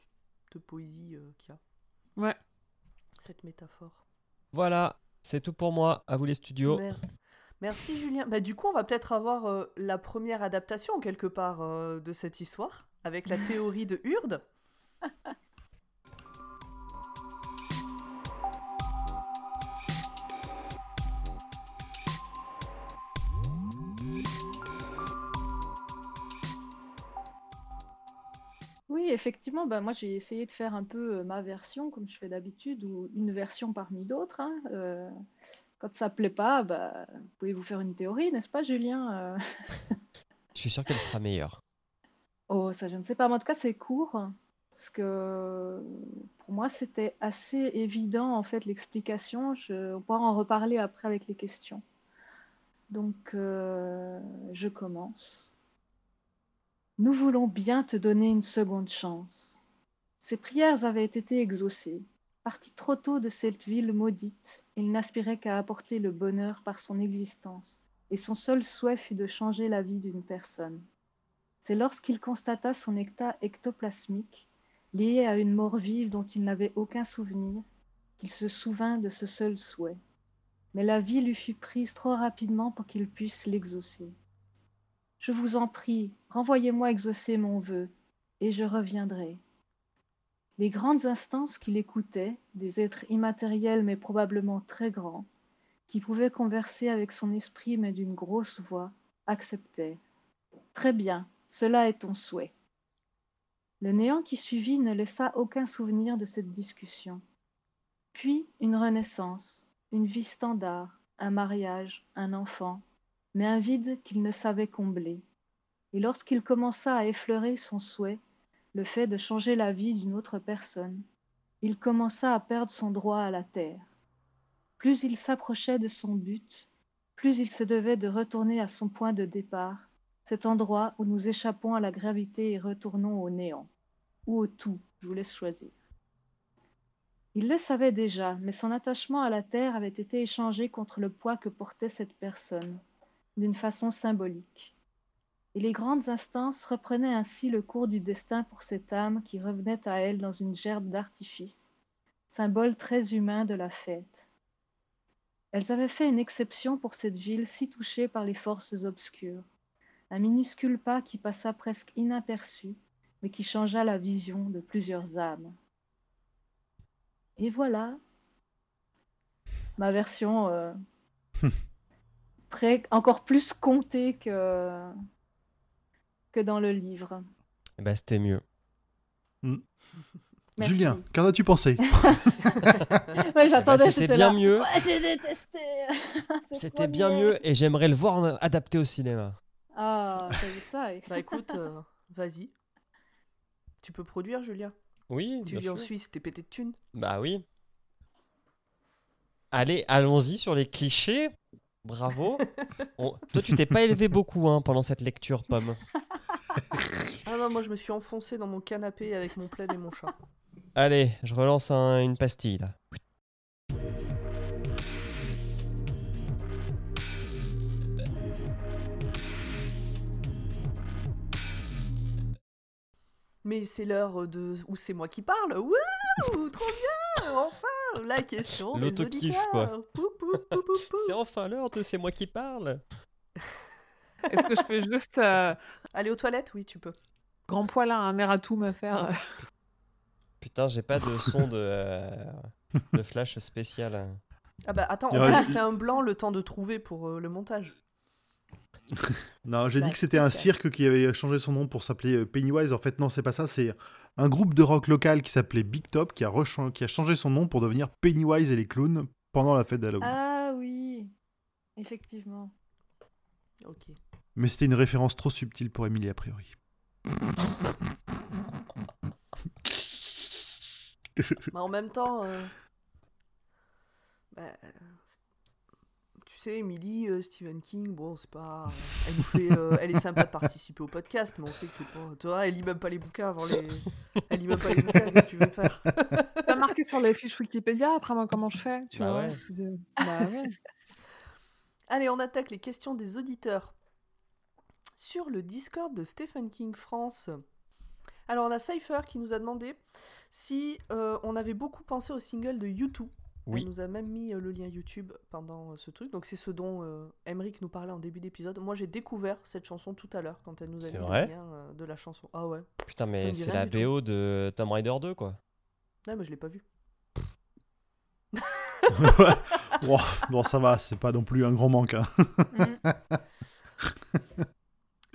cette poésie euh, qu'il y a, Ouais. cette métaphore. Voilà, c'est tout pour moi. À vous les studios. Mer- Merci Julien. Bah, du coup, on va peut-être avoir euh, la première adaptation quelque part euh, de cette histoire, avec la théorie de Hurde. Oui, effectivement, bah, moi j'ai essayé de faire un peu euh, ma version, comme je fais d'habitude, ou une version parmi d'autres. hein. Euh, quand ça plaît pas, bah, vous pouvez vous faire une théorie, n'est-ce pas, Julien? Euh, Je suis sûr qu'elle sera meilleure. Oh, ça, je ne sais pas. Mais en tout cas, c'est court. Parce que pour moi, c'était assez évident, en fait, l'explication. Je... On pourra en reparler après avec les questions. Donc, euh, je commence. Nous voulons bien te donner une seconde chance. Ses prières avaient été exaucées. Parti trop tôt de cette ville maudite, il n'aspirait qu'à apporter le bonheur par son existence, et son seul souhait fut de changer la vie d'une personne. C'est lorsqu'il constata son état ectoplasmique, lié à une mort vive dont il n'avait aucun souvenir, qu'il se souvint de ce seul souhait. Mais la vie lui fut prise trop rapidement pour qu'il puisse l'exaucer. Je vous en prie, renvoyez-moi exaucer mon vœu, et je reviendrai. Les grandes instances qu'il écoutait, des êtres immatériels mais probablement très grands, qui pouvaient converser avec son esprit mais d'une grosse voix, acceptèrent. Très bien, cela est ton souhait. Le néant qui suivit ne laissa aucun souvenir de cette discussion. Puis une renaissance, une vie standard, un mariage, un enfant, mais un vide qu'il ne savait combler. Et lorsqu'il commença à effleurer son souhait, le fait de changer la vie d'une autre personne, il commença à perdre son droit à la terre. Plus il s'approchait de son but, plus il se devait de retourner à son point de départ, cet endroit où nous échappons à la gravité et retournons au néant, ou au tout, je vous laisse choisir. Il le savait déjà, mais son attachement à la terre avait été échangé contre le poids que portait cette personne, d'une façon symbolique. Et les grandes instances reprenaient ainsi le cours du destin pour cette âme qui revenait à elle dans une gerbe d'artifice, symbole très humain de la fête. Elles avaient fait une exception pour cette ville si touchée par les forces obscures, un minuscule pas qui passa presque inaperçu, mais qui changea la vision de plusieurs âmes. Et voilà ma version euh, encore plus comptée que, que dans le livre. Eh ben, c'était mieux. Merci. Julien, qu'en as-tu pensé? Ouais, j'attendais, Eh ben, c'était bien là. mieux. Ouais, j'ai détesté. C'est C'était bien mieux et j'aimerais le voir adapté au cinéma. Ah, t'as vu ça Bah écoute, euh, vas-y. Tu peux produire, Julien? Oui, Tu bien vis en. Suisse, t'es pété de thunes? Bah oui. Allez, allons-y sur les clichés. Bravo. On- Toi, tu t'es pas élevé beaucoup hein, pendant cette lecture, Pomme. Ah non, moi je me suis enfoncé dans mon canapé avec mon plaid et mon chat. Allez, je relance un- une pastille là. Mais c'est l'heure de où c'est moi qui parle. Wouh, trop bien, enfin. la question des L'auto-kiff, auditeurs. quoi. Pou, pou, pou, pou, pou. C'est enfin l'heure de C'est moi qui parle. Est-ce que je peux juste, euh, Aller aux toilettes? Oui, tu peux. grand poil à un air à tout me faire euh, Putain, j'ai pas de son de, euh, de flash spécial. Ah bah attends, on va laisser un blanc le temps de trouver pour euh, le montage. Non, j'ai Bah, dit que c'était un cirque qui avait changé son nom pour s'appeler Pennywise. En fait, non, c'est pas ça. C'est un groupe de rock local qui s'appelait Big Top qui a, rechan- qui a changé son nom pour devenir Pennywise et les clowns pendant la fête d'Halloween. Ah oui, effectivement. Ok. Mais c'était une référence trop subtile pour Emily, a priori. Bah, en même temps, euh, bah, tu sais, Emily, euh, Stephen King, bon, c'est pas. euh, elle, nous fait, euh, elle est sympa de participer au podcast, mais on sait que c'est pas. Tu vois, elle lit même pas les bouquins avant les. Elle lit même pas les bouquins, qu'est-ce que tu veux faire? T'as marqué sur les fiches Wikipédia, après moi comment je fais tu Bah vois ouais. Bah ouais. Allez, on attaque les questions des auditeurs. Sur le Discord de Stephen King France. Alors, on a Cypher qui nous a demandé si euh, on avait beaucoup pensé au single de U2. Oui. Elle nous a même mis euh, le lien YouTube pendant euh, ce truc. Donc, c'est ce dont euh, Emmerich nous parlait en début d'épisode. Moi, j'ai découvert cette chanson tout à l'heure quand elle nous a mis vrai le lien euh, de la chanson. Ah ouais. Putain, mais c'est la tout. BO de Tomb Raider 2, quoi. Non, mais je l'ai pas vu. bon, bon, ça va, c'est pas non plus un grand manque. hein. Mm.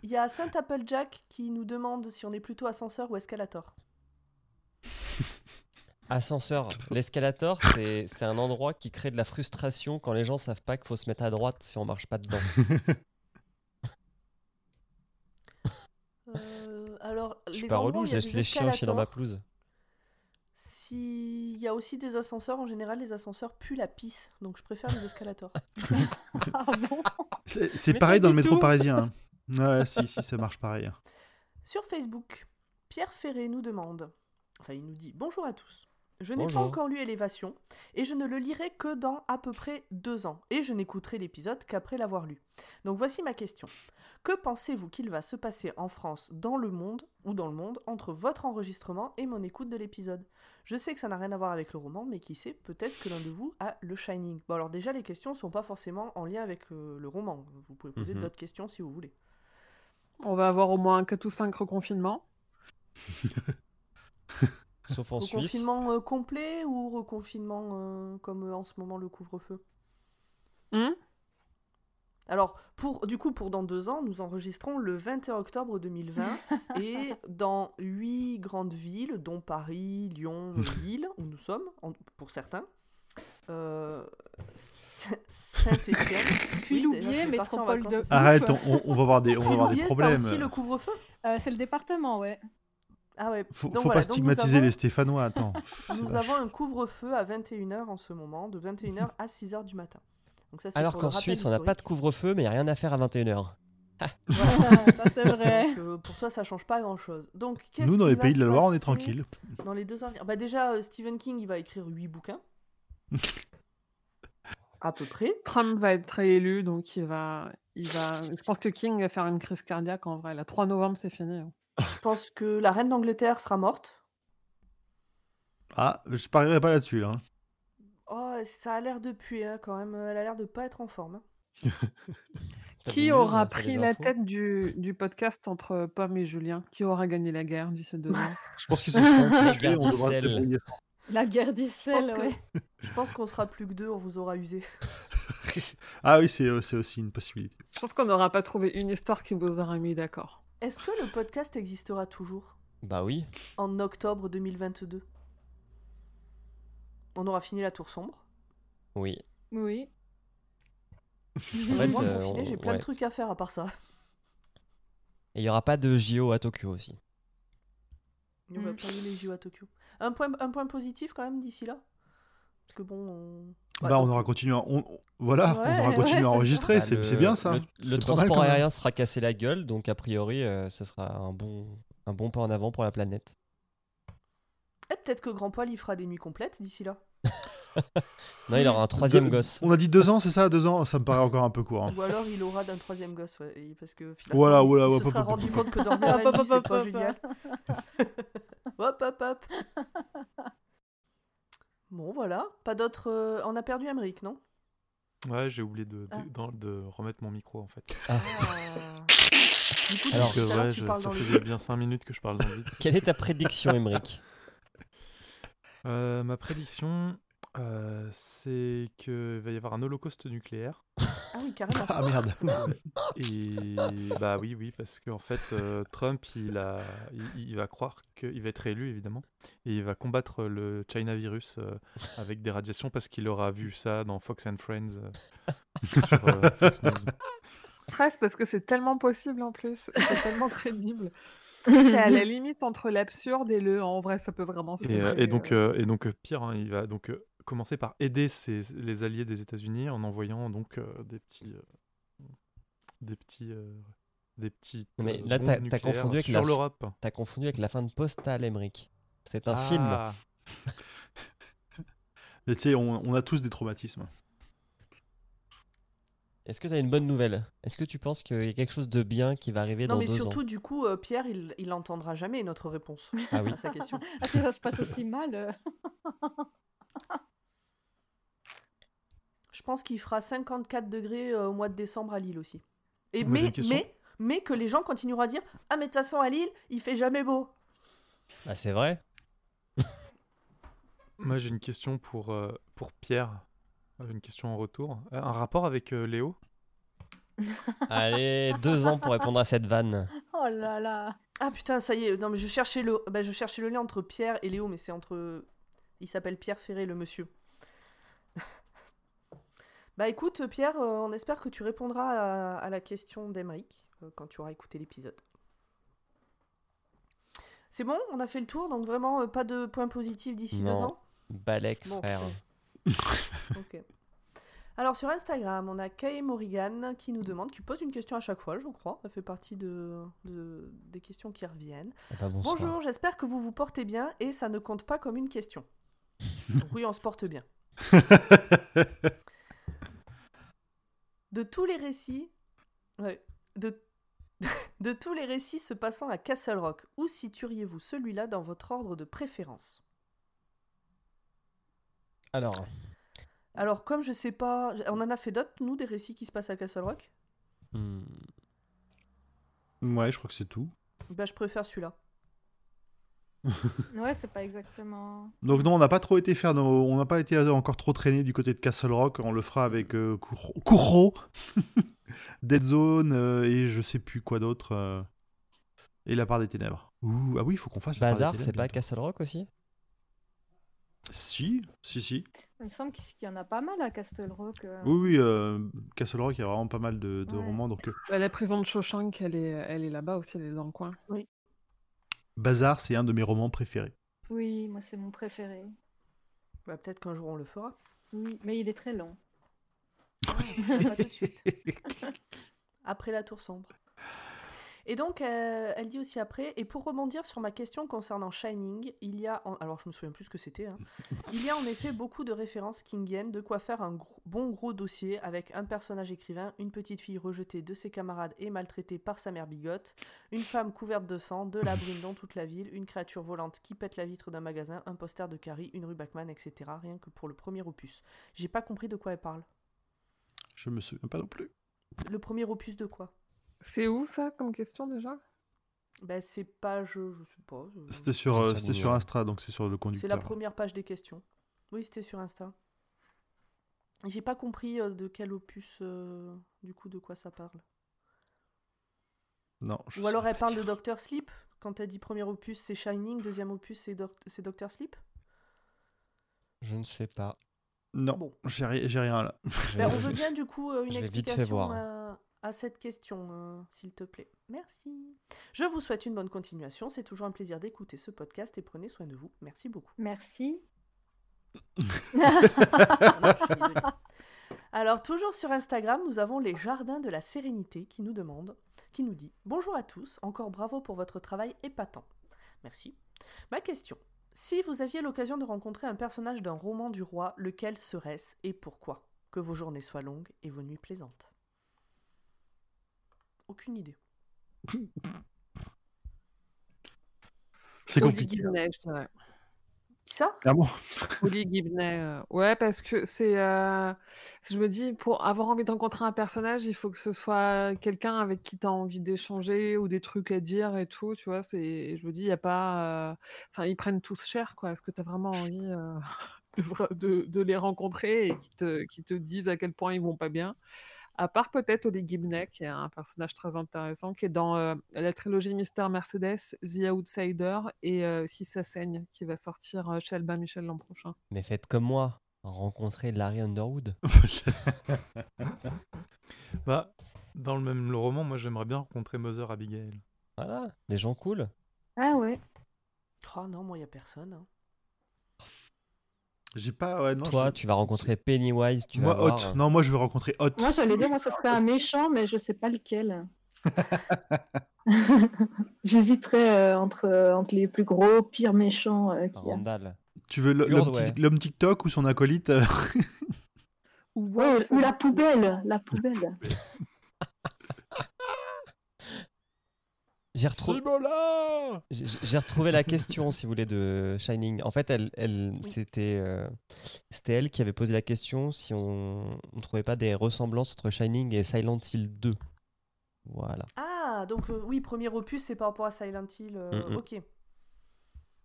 Il y a Saint Applejack qui nous demande si on est plutôt ascenseur ou escalator. Ascenseur, l'escalator, c'est c'est un endroit qui crée de la frustration quand les gens savent pas qu'il faut se mettre à droite si on marche pas dedans. Euh, alors, Je suis les pas relou, je laisse les chiens chier dans ma pelouse. S'il y a aussi des ascenseurs, en général, les ascenseurs puent la pisse. Donc, je préfère les escalators. Ah bon? C'est pareil dans le métro parisien. hein. Ouais, si, si, ça marche pareil. hein. Sur Facebook, Pierre Ferré nous demande, enfin il nous dit Bonjour à tous. Je n'ai pas encore lu Élévation et je ne le lirai que dans à peu près deux ans et je n'écouterai l'épisode qu'après l'avoir lu. Donc voici ma question. Que pensez-vous qu'il va se passer en France, dans le monde ou dans le monde, entre votre enregistrement et mon écoute de l'épisode? Je sais que ça n'a rien à voir avec le roman, mais qui sait, peut-être que l'un de vous a le Shining. Bon alors déjà les questions sont pas forcément en lien avec euh, le roman. Vous pouvez poser Mhm. d'autres questions si vous voulez. On va avoir au moins un 4 ou 5 reconfinements. Sauf en Suisse. Reconfinement euh, complet ou reconfinement euh, comme euh, en ce moment le couvre-feu? Hum? Alors, pour, du coup, pour dans deux ans, nous enregistrons le 21 octobre 2020 et dans huit grandes villes, dont Paris, Lyon, Lille, où nous sommes, en- pour certains. Euh, Saint-Étienne. Puis l'oublier, métropole de- Arrête, on, va avoir des, on va avoir des problèmes. aussi le couvre-feu? Euh, C'est le département, ouais. Ah ouais. Faut, Donc faut voilà, pas donc stigmatiser avons- les Stéphanois, attends. Nous avons un couvre-feu à 21h en ce moment, de 21h à 6h du matin. Donc ça, c'est Alors qu'en Suisse, on n'a pas de couvre-feu, mais il n'y a rien à faire à 21h. ça c'est vrai. Donc, euh, pour toi, ça change pas grand-chose. Donc, qu'est-ce Nous, dans les pays de la Loire, on est tranquille. Dans les deux ans. Bah déjà, euh, Stephen King, il va écrire huit bouquins. à peu près. Trump va être réélu, donc il va, il va. Je pense que King va faire une crise cardiaque en vrai. Le 3 novembre, c'est fini. hein. Je pense que la reine d'Angleterre sera morte. Ah, je parierais pas là-dessus, là. hein. Oh, ça a l'air de puer hein, quand même. Elle a l'air de pas être en forme. hein. Qui des news, aura des pris la tête du, du podcast entre Pomme et Julien? Qui aura gagné la guerre d'ici deux ans? Je pense qu'ils se seront La guerre on du devra se sel. débrouiller sans. La guerre Je d'Issel, pense que- ouais. Je pense qu'on sera plus que deux, on vous aura usé. Ah oui, c'est euh, c'est aussi une possibilité. Je pense qu'on n'aura pas trouvé une histoire qui vous aura mis d'accord. Est-ce que le podcast existera toujours? Bah oui. en octobre 2022 On aura fini la tour sombre. Oui. Oui. En Euh, fait, Moi, euh, confiné, j'ai on- plein ouais. de trucs à faire à part ça. Et il n'y aura pas de JO à Tokyo aussi. Il n'y aura Mm. pas les JO à Tokyo. Un point, un point positif quand même d'ici là? Parce que bon. on- Bah, on aura continué, à... on... voilà, Ouais, on aura continué ouais, à c'est enregistrer, Bah, c'est bien ça. Le, mal, transport aérien sera cassé la gueule, donc a priori, euh, ce sera un bon, un bon pas en avant pour la planète. Eh, peut-être que Grand Poil il fera des nuits complètes d'ici là. Non, il aura un troisième Deux- gosse. On a dit deux ans, c'est ça Deux ans? Ça me paraît encore un peu court. hein. Ou alors il aura d'un troisième gosse, ouais. Parce que finalement, Voilà, il- voilà, il se hop, sera hop, rendu hop, compte que dormir la nuit, c'est hop, pas hop, génial. hop, hop, hop. Bon, voilà. Pas d'autres. euh, On a perdu Emmerich, non? Ouais, j'ai oublié de, de, Ah. dans- de remettre mon micro en fait. Ah. Du coup, Alors- l'heure, ouais, tu je- parles ça fait bien 5 minutes que je parle dans le vide. Quelle est ta prédiction, Emmerich Euh, ma prédiction, euh, c'est qu'il va y avoir un holocauste nucléaire. Ah oui, carrément. Ah merde. Et bah oui, oui, parce qu'en fait, euh, Trump, il, a, il, il va croire qu'il va être élu, évidemment, et il va combattre le China virus euh, avec des radiations parce qu'il aura vu ça dans Fox and Friends euh, sur euh, Fox News. Presque parce que c'est tellement possible en plus. C'est tellement crédible. C'est à la limite entre l'absurde et le en vrai, ça peut vraiment se Et, euh, passer, et donc, euh. euh, et donc pire, hein, il va donc commencer par aider ses- les alliés des États-Unis en envoyant donc euh, des petits, euh, des petits, euh, des petits. Non, mais là, t'as- confondu avec sur l'Europe. T'as confondu avec la fin de Postal, Emmerich. C'est un film. Ah. Mais tu sais, on, on a tous des traumatismes. Est-ce que tu as une bonne nouvelle? Est-ce que tu penses qu'il y a quelque chose de bien qui va arriver Non, dans mais deux surtout, ans du coup, euh, Pierre, il, il entendra jamais notre réponse Ah oui. à sa question. Ah, si ça se passe aussi mal. Je pense qu'il fera 54 degrés euh, au mois de décembre à Lille aussi. Et mais, mais, mais que les gens continueront à dire Ah, mais de toute façon, à Lille, il fait jamais beau. Ah, c'est vrai? Moi, j'ai une question pour, euh, pour Pierre. Euh, Une question en retour. Un rapport avec euh, Léo? Allez, deux ans pour répondre à cette vanne. Oh là là. Ah putain, ça y est. Non, mais je cherchais le, bah, je cherchais le lien entre Pierre et Léo, mais c'est entre. Il s'appelle Pierre Ferré, le monsieur. Bah écoute, Pierre, euh, on espère que tu répondras à, à la question d'Emeric euh, quand tu auras écouté l'épisode. C'est bon, on a fait le tour, donc vraiment euh, pas de points positifs d'ici deux Non. ans Balek, Bon. frère. Ok. Alors sur Instagram, on a Kay Morrigan qui nous demande, qui pose une question à chaque fois, je crois. Ça fait partie de, de- des questions qui reviennent. Ah bah. Bonjour, j'espère que vous vous portez bien et ça ne compte pas comme une question. Donc oui, on se porte bien. De tous les récits, ouais, de, de tous les récits se passant à Castle Rock, où situeriez-vous celui-là dans votre ordre de préférence? Alors, Alors, comme je sais pas, on en a fait d'autres, nous, des récits qui se passent à Castle Rock? Hmm, Ouais, je crois que c'est tout. Bah, je préfère celui-là. Ouais, c'est pas exactement. Donc non, on n'a pas trop été faire nos... on n'a pas été encore trop traîné du côté de Castle Rock. On le fera avec euh, Kuro, Kuro, Dead Zone euh, et je sais plus quoi d'autre. euh, Et la part des ténèbres. Ouh, ah oui, il faut qu'on fasse. Bazar, c'est pas. Castle Rock aussi? Si, si, si. Il me semble qu'il y en a pas mal à Castle Rock. euh. Oui, oui. euh, Castle Rock, il y a vraiment pas mal de, de Ouais. romans. Donc euh, Bah, la prison de Shawshank, elle est, elle est là-bas aussi, elle est dans le coin. Bazar, c'est un de mes romans préférés. Oui, moi c'est mon préféré. Bah, peut-être qu'un jour on le fera. Oui, mais il est très long. Pas tout de suite. Après la tour sombre. Et donc, euh, elle dit aussi après, et pour rebondir sur ma question concernant Shining, il y a, en- alors je me souviens plus ce que c'était, hein. il y a en effet beaucoup de références kingiennes, de quoi faire un gros- bon gros dossier avec un personnage écrivain, une petite fille rejetée de ses camarades et maltraitée par sa mère bigote, une femme couverte de sang, de la brume dans toute la ville, une créature volante qui pète la vitre d'un magasin, un poster de Carrie, une rue Bachman, etc. Rien que pour le premier opus. J'ai pas compris de quoi elle parle. Je me souviens pas non plus. Le premier opus de quoi? C'est où ça comme question déjà? Ben, c'est page, je sais pas. je- C'était sur, euh, c'était dit sur. Insta, donc c'est sur le C'est conducteur. la première page des questions. Oui, c'était sur Insta. J'ai pas compris euh, de quel opus, euh, du coup, de quoi ça parle. Non. je Ou alors elle parle dire. de Doctor Sleep. Quand elle dit premier opus, c'est Shining, deuxième opus, c'est Doc- c'est Doctor Sleep? Je ne sais pas. Non, Bon. j'ai ri- j'ai rien là. Ben, on veut bien, du coup, euh, une vite fait explication voir. À, cette question, euh, s'il te plaît. Merci. Je vous souhaite une bonne continuation. C'est toujours un plaisir d'écouter ce podcast et prenez soin de vous. Merci beaucoup. Merci. Alors, toujours sur Instagram, nous avons les Jardins de la Sérénité qui nous demande, qui nous dit Bonjour à tous, encore bravo pour votre travail épatant. Merci. Ma question Si vous aviez l'occasion de rencontrer un personnage d'un roman du roi, lequel serait-ce et pourquoi? Que vos journées soient longues et vos nuits plaisantes. Aucune idée. C'est Oli compliqué. Je dirais. Qui ça? Clairement. Holly Gibney. euh, Ouais, parce que c'est. euh, Je me dis, pour avoir envie de rencontrer un personnage, il faut que ce soit quelqu'un avec qui tu as envie d'échanger ou des trucs à dire et tout. Tu vois, c'est. Je me dis, il n'y a pas. euh, Enfin, ils prennent tous cher, quoi. Est-ce que tu as vraiment envie euh, de, vra- de, de les rencontrer et qui te, qui te disent à quel point ils vont pas bien? À part peut-être Holly Gibney, qui est un personnage très intéressant, qui est dans euh, la trilogie Mister Mercedes, The Outsider et euh, Si ça saigne, qui va sortir euh, chez Albin Michel l'an prochain. Mais faites comme moi, rencontrez Larry Underwood. Bah, dans le même le roman, moi j'aimerais bien rencontrer Mother Abigail. Voilà, des gens cool. Ah ouais. Oh non, moi, il n'y a personne. hein. J'ai pas. Ouais, non, Toi, je- tu vas rencontrer Pennywise, tu Moi, vas Hot. voir. Non, moi, je veux rencontrer Hot. Moi, j'allais dire, moi, ce serait un méchant, mais je sais pas lequel. J'hésiterais euh, entre, euh, entre les plus gros, pires méchants euh, qu'il y a. Randall. Tu veux l'homme ouais. TikTok ou son acolyte euh, Ou Ouais, ou la poubelle, la poubelle. J'ai retrouvé. J'ai la question, si vous voulez, de Shining. En fait, elle, elle, Oui. c'était, euh, c'était elle qui avait posé la question si on ne trouvait pas des ressemblances entre Shining et Silent Hill 2. Voilà. Ah, donc euh, oui, premier opus, c'est par rapport à Silent Hill. euh, Mm. Ok.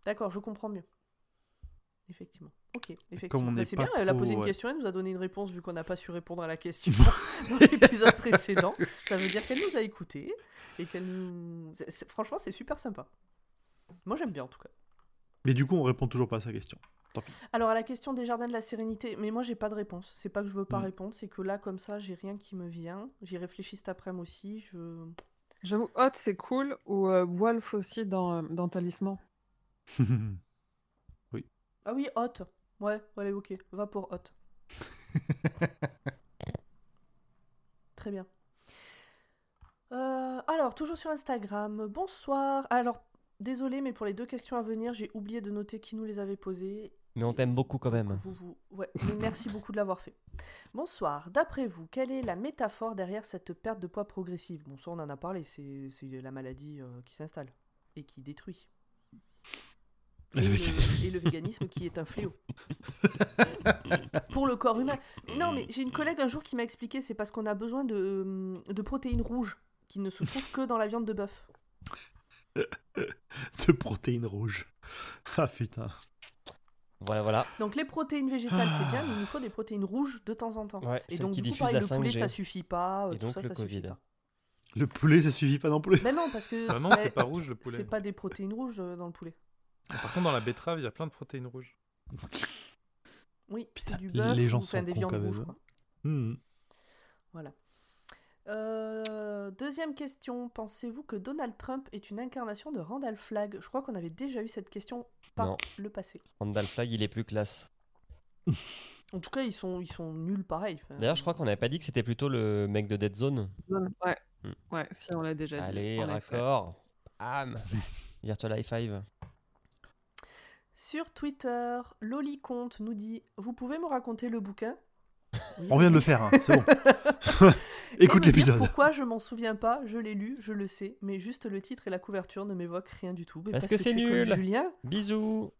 D'accord, je comprends mieux. Effectivement. Ok, effectivement. Bah, c'est bien, elle a posé une ouais. question, elle nous a donné une réponse vu qu'on n'a pas su répondre à la question dans l'épisode précédent. Ça veut dire qu'elle nous a écoutés et qu'elle nous. Franchement, c'est super sympa. Moi, j'aime bien en tout cas. Mais du coup, on répond toujours pas à sa question. Tant pis. Alors, à la question des jardins de la sérénité, mais moi, j'ai pas de réponse. C'est pas que je veux pas Mm. répondre, c'est que là, comme ça, j'ai rien qui me vient. J'y réfléchis cet après-midi aussi. Je... J'avoue, Hot, c'est cool. Ou euh, Wolf aussi dans, euh, dans Talisman. Ah oui, hot. Ouais, allez, ok. Va pour hot. Très bien. Euh, alors, toujours sur Instagram. Bonsoir. Alors, désolé, mais pour les deux questions à venir, j'ai oublié de noter qui nous les avait posées. Mais on t'aime beaucoup quand même. Vous, vous... Ouais, mais merci beaucoup de l'avoir fait. Bonsoir. D'après vous, quelle est la métaphore derrière cette perte de poids progressive? Bon, ça, on en a parlé. C'est c'est la maladie euh, qui s'installe et qui détruit. Et Le le, et le véganisme qui est un fléau. Pour le corps humain. Mais non, mais j'ai une collègue un jour qui m'a expliqué, c'est parce qu'on a besoin de, euh, de protéines rouges qui ne se trouvent que dans la viande de bœuf. de protéines rouges. Ah putain. Voilà, voilà. Donc les protéines végétales, c'est bien, mais il nous faut des protéines rouges de temps en temps. Ouais, et donc qui du coup, pareil, la le poulet, 5G. ça suffit pas, euh, Et tout donc ça, le ça suffit Covid. pas. Le poulet, ça suffit pas non plus. Ben non, parce que Bah non, c'est pas rouge le poulet. c'est pas des protéines rouges euh, dans le poulet. Par contre, dans la betterave, il y a plein de protéines rouges. Oui, c'est du bœuf les gens ou sont des viandes rouges. hein. quoi. Hmm. Voilà. Euh, deuxième question. Pensez-vous que Donald Trump est une incarnation de Randall Flagg? Je crois qu'on avait déjà eu cette question par Non. le passé. Randall Flag, il est plus classe. En tout cas, ils sont, ils sont nuls pareil. Enfin, D'ailleurs, je crois qu'on n'avait pas dit que c'était plutôt le mec de Dead Zone. Ouais. Hmm. Ouais, si on l'a déjà dit. Allez, raccord. Bam Virtual High Five. Sur Twitter, Loli Comte nous dit Vous pouvez me raconter le bouquin Oui. On vient de le faire, hein, c'est bon. Écoute l'épisode. Pourquoi je m'en souviens pas? Je l'ai lu, je le sais, mais juste le titre et la couverture ne m'évoquent rien du tout. Mais Parce que c'est nul. Julien, Bisous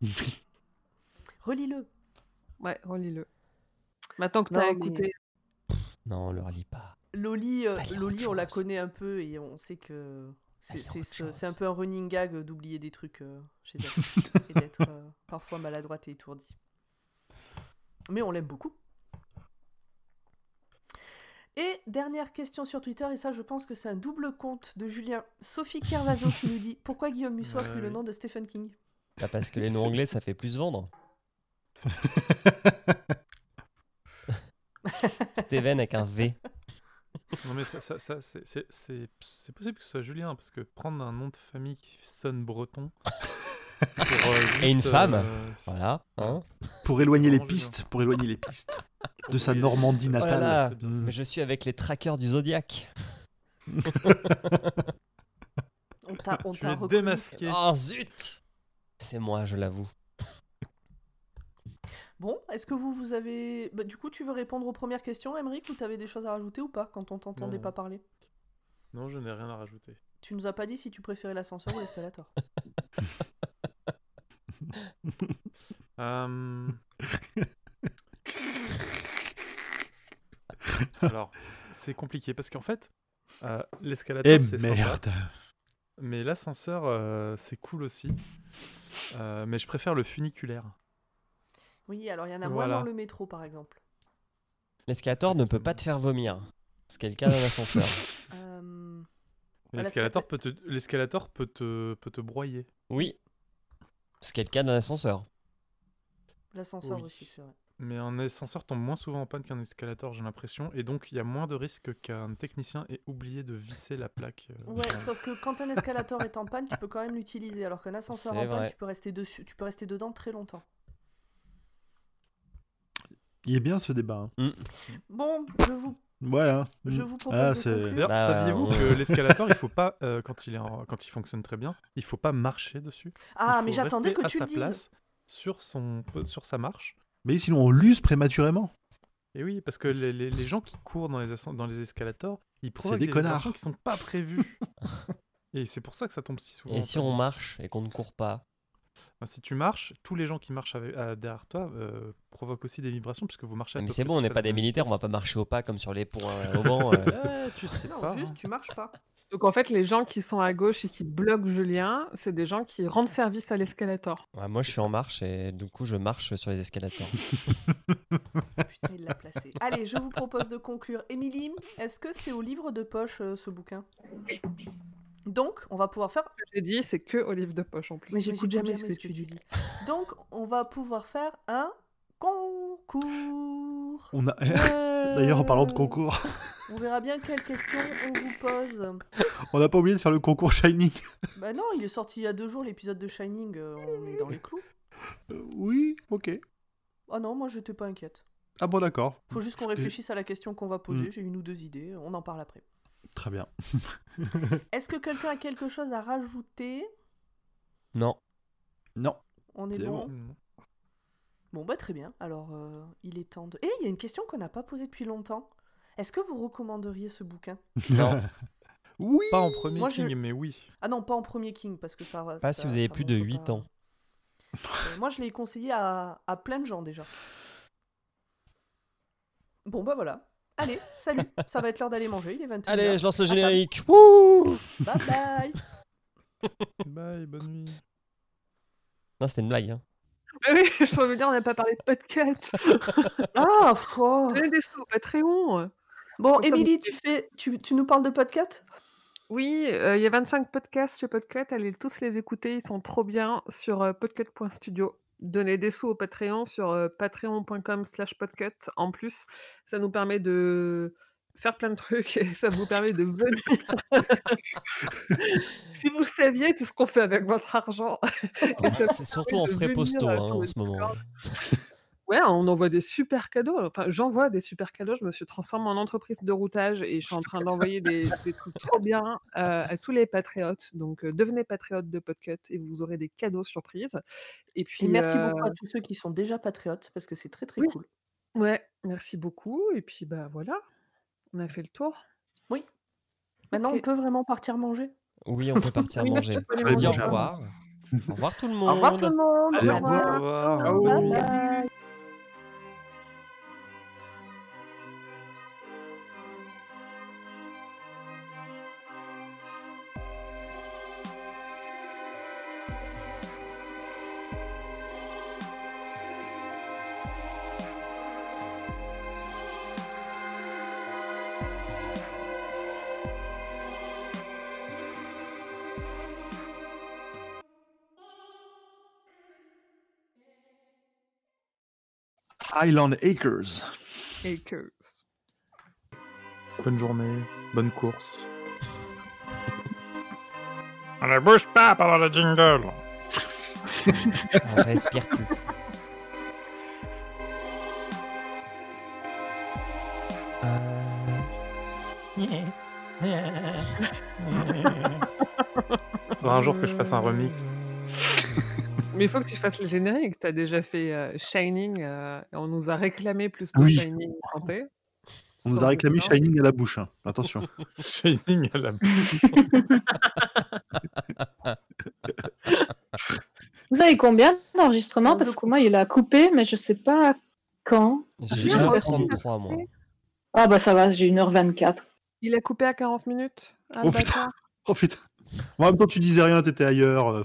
relis-le. Ouais, relis-le. Maintenant que Non, t'as mais- écouté. Non, on le relit pas. Loli, euh, Loli on la connaît un peu et on sait que c'est un peu un running gag d'oublier des trucs euh, chez elle et d'être euh, parfois maladroite et étourdie. Mais on l'aime beaucoup. Et dernière question sur Twitter, et ça je pense que c'est un double compte de Julien. Sophie Kervazo qui nous dit Pourquoi Guillaume Musso a pris le nom de Stephen King? Bah, parce que les noms anglais, ça fait plus vendre. Steven avec un V. Non, mais ça, ça, ça, c'est- c'est c'est- c'est possible que ce soit Julien, parce que prendre un nom de famille qui sonne breton. pour, euh, Et une juste, femme. euh, Voilà. Hein Pour éloigner les pistes, pour éloigner les pistes de sa Normandie natale. Voilà. c'est bien. Mais je suis avec les trackers du Zodiac. On t'a on Tu t'a l'as reconnu. démasqué. Oh zut C'est moi, je l'avoue. Bon, est-ce que vous, vous avez. Bah, du coup, tu veux répondre aux premières questions, Emmerich, ou t'avais des choses à rajouter ou pas quand on t'entendait pas parler? Non, je n'ai rien à rajouter. Tu nous as pas dit si tu préférais l'ascenseur ou l'escalator. Euh, Alors, c'est compliqué parce qu'en fait, euh, l'escalator, Eh c'est sympa, merde. mais l'ascenseur, euh, c'est cool aussi. Euh, mais je préfère le funiculaire. Oui, alors il y en a moins dans le métro, par exemple. L'escalator ne peut pas te faire vomir. Ce qui est le cas d'un ascenseur. Euh, L'escalator peut te, l'escalator peut te, peut te broyer. Oui. Ce qui est le cas d'un ascenseur. L'ascenseur Oui. aussi, c'est vrai. Mais un ascenseur tombe moins souvent en panne qu'un escalator, j'ai l'impression, et donc il y a moins de risque qu'un technicien ait oublié de visser la plaque. euh, Ouais, sauf que quand un escalator est en panne, tu peux quand même l'utiliser, alors qu'un ascenseur en panne, tu peux rester dessus, tu peux rester dedans très longtemps. Il est bien ce débat. hein. Bon, je vous, Ouais. hein. je Mm. vous propose Ah. D'ailleurs, Bah, saviez-vous on- que l'escalator, il faut pas, euh, quand, il est en- quand il fonctionne très bien, il faut pas marcher dessus? Ah, mais j'attendais que à tu sa le dises. place sur, son, sur sa marche. Mais sinon, on l'use prématurément. Et oui, parce que les, les- les gens qui courent dans les, dans les escalators, ils provoquent des des, connards. qui sont pas prévues. et c'est pour ça que ça tombe si souvent. Et si on marche et qu'on ne court pas? Enfin, si tu marches, tous les gens qui marchent avec- à- derrière toi euh, provoquent aussi des vibrations puisque vous marchez à Mais c'est bon, on n'est pas des même militaires, on va pas marcher au pas comme sur les ponts euh, au banc. euh. Tu sais Non, pas. juste, hein. tu marches pas. Donc en fait, les gens qui sont à gauche et qui bloquent Julien, c'est des gens qui rendent service à l'escalator. Ouais, moi, je suis en marche et du coup, je marche sur les escalators. Putain, il l'a placé. Allez, je vous propose de conclure. Émilie, est-ce que c'est au livre de poche euh, ce bouquin? Donc, on va pouvoir faire. J'ai dit, c'est que au livre de poche en plus. Mais j'écoute jamais ce que tu dis. Donc, on va pouvoir faire un concours. On a... D'ailleurs, en parlant de concours, On verra bien quelles questions on vous pose. on n'a pas oublié de faire le concours Shining. Bah non, il est sorti il y a deux jours l'épisode de Shining. euh, on est dans les clous. Euh, oui, ok. Oh non, moi j'étais pas inquiète. Ah bon, d'accord. Faut juste qu'on réfléchisse à la question qu'on va poser. Mm. J'ai une ou deux idées. On en parle après. Très bien. Est-ce que quelqu'un a quelque chose à rajouter? Non. Non. On est bon. bon. Mm. Bon, bah très bien. Alors, euh, il est temps de. Eh, il y a une question qu'on n'a pas posée depuis longtemps. Est-ce que vous recommanderiez ce bouquin? Non. Oui. Pas en premier Moi, je- King, mais oui. Ah non, pas en premier King, parce que ça va. Pas si vous avez plus de 8 ans. Euh, moi, je l'ai conseillé à, à plein de gens déjà. Bon, bah voilà. Allez, salut. ça va être l'heure d'aller manger. Il est 21h. Allez, je lance le générique. Wouh Bye bye. Bye, bonne nuit. Non, c'était une blague. hein. Mais oui, je veux dire, on n'a pas parlé de podcast. Ah, oh. Donnez des sous Patreon. Bon, Émilie, tu, fais... tu, tu nous parles de podcast Oui, euh, il y a 25 podcasts chez Podcut. Allez tous les écouter, ils sont trop bien sur euh, podcut.studio. Donnez des sous au Patreon sur patreon.com slash podcut. En plus, ça nous permet de faire plein de trucs et ça vous permet de venir. si vous saviez tout ce qu'on fait avec votre argent. Et ça C'est surtout en frais postaux hein, en ce moment. Ouais, on envoie des super cadeaux. Enfin, j'envoie des super cadeaux. Je me suis transformée en entreprise de routage et je suis en train d'envoyer des, des trucs trop bien euh, à tous les patriotes. Donc, euh, devenez patriote de Podcut et vous aurez des cadeaux surprises. Et puis, Et merci euh, beaucoup à tous ceux qui sont déjà patriotes, parce que c'est très très Oui. cool. Ouais, merci beaucoup. Et puis, bah voilà, on a fait le tour. Maintenant, Ok. on peut vraiment partir manger. Oui, on peut partir Oui, manger. je dis au revoir. Au revoir tout le monde. Au revoir tout le monde. Allez, Au au revoir. revoir. Au revoir. Highland Acres. Acres. Bonne journée, bonne course. On ne bouge pas pendant le jingle. On respire plus. Faudra un jour que je fasse un remix. Mais il faut que tu fasses le générique. Tu as déjà fait euh, Shining euh, et on nous a réclamé plus Oui. Shining chanté. On nous a réclamé. Shining à la bouche. hein. Attention. Shining à la Vous avez combien d'enregistrements? Euh, Parce que moi, il a coupé, mais je sais pas quand. J'ai Ah, j'ai moi, 33 moi. Ah bah ça va, j'ai 1h24. Il a coupé à 40 minutes. Oh, putain. Oh putain. En même temps, tu disais rien, t'étais ailleurs.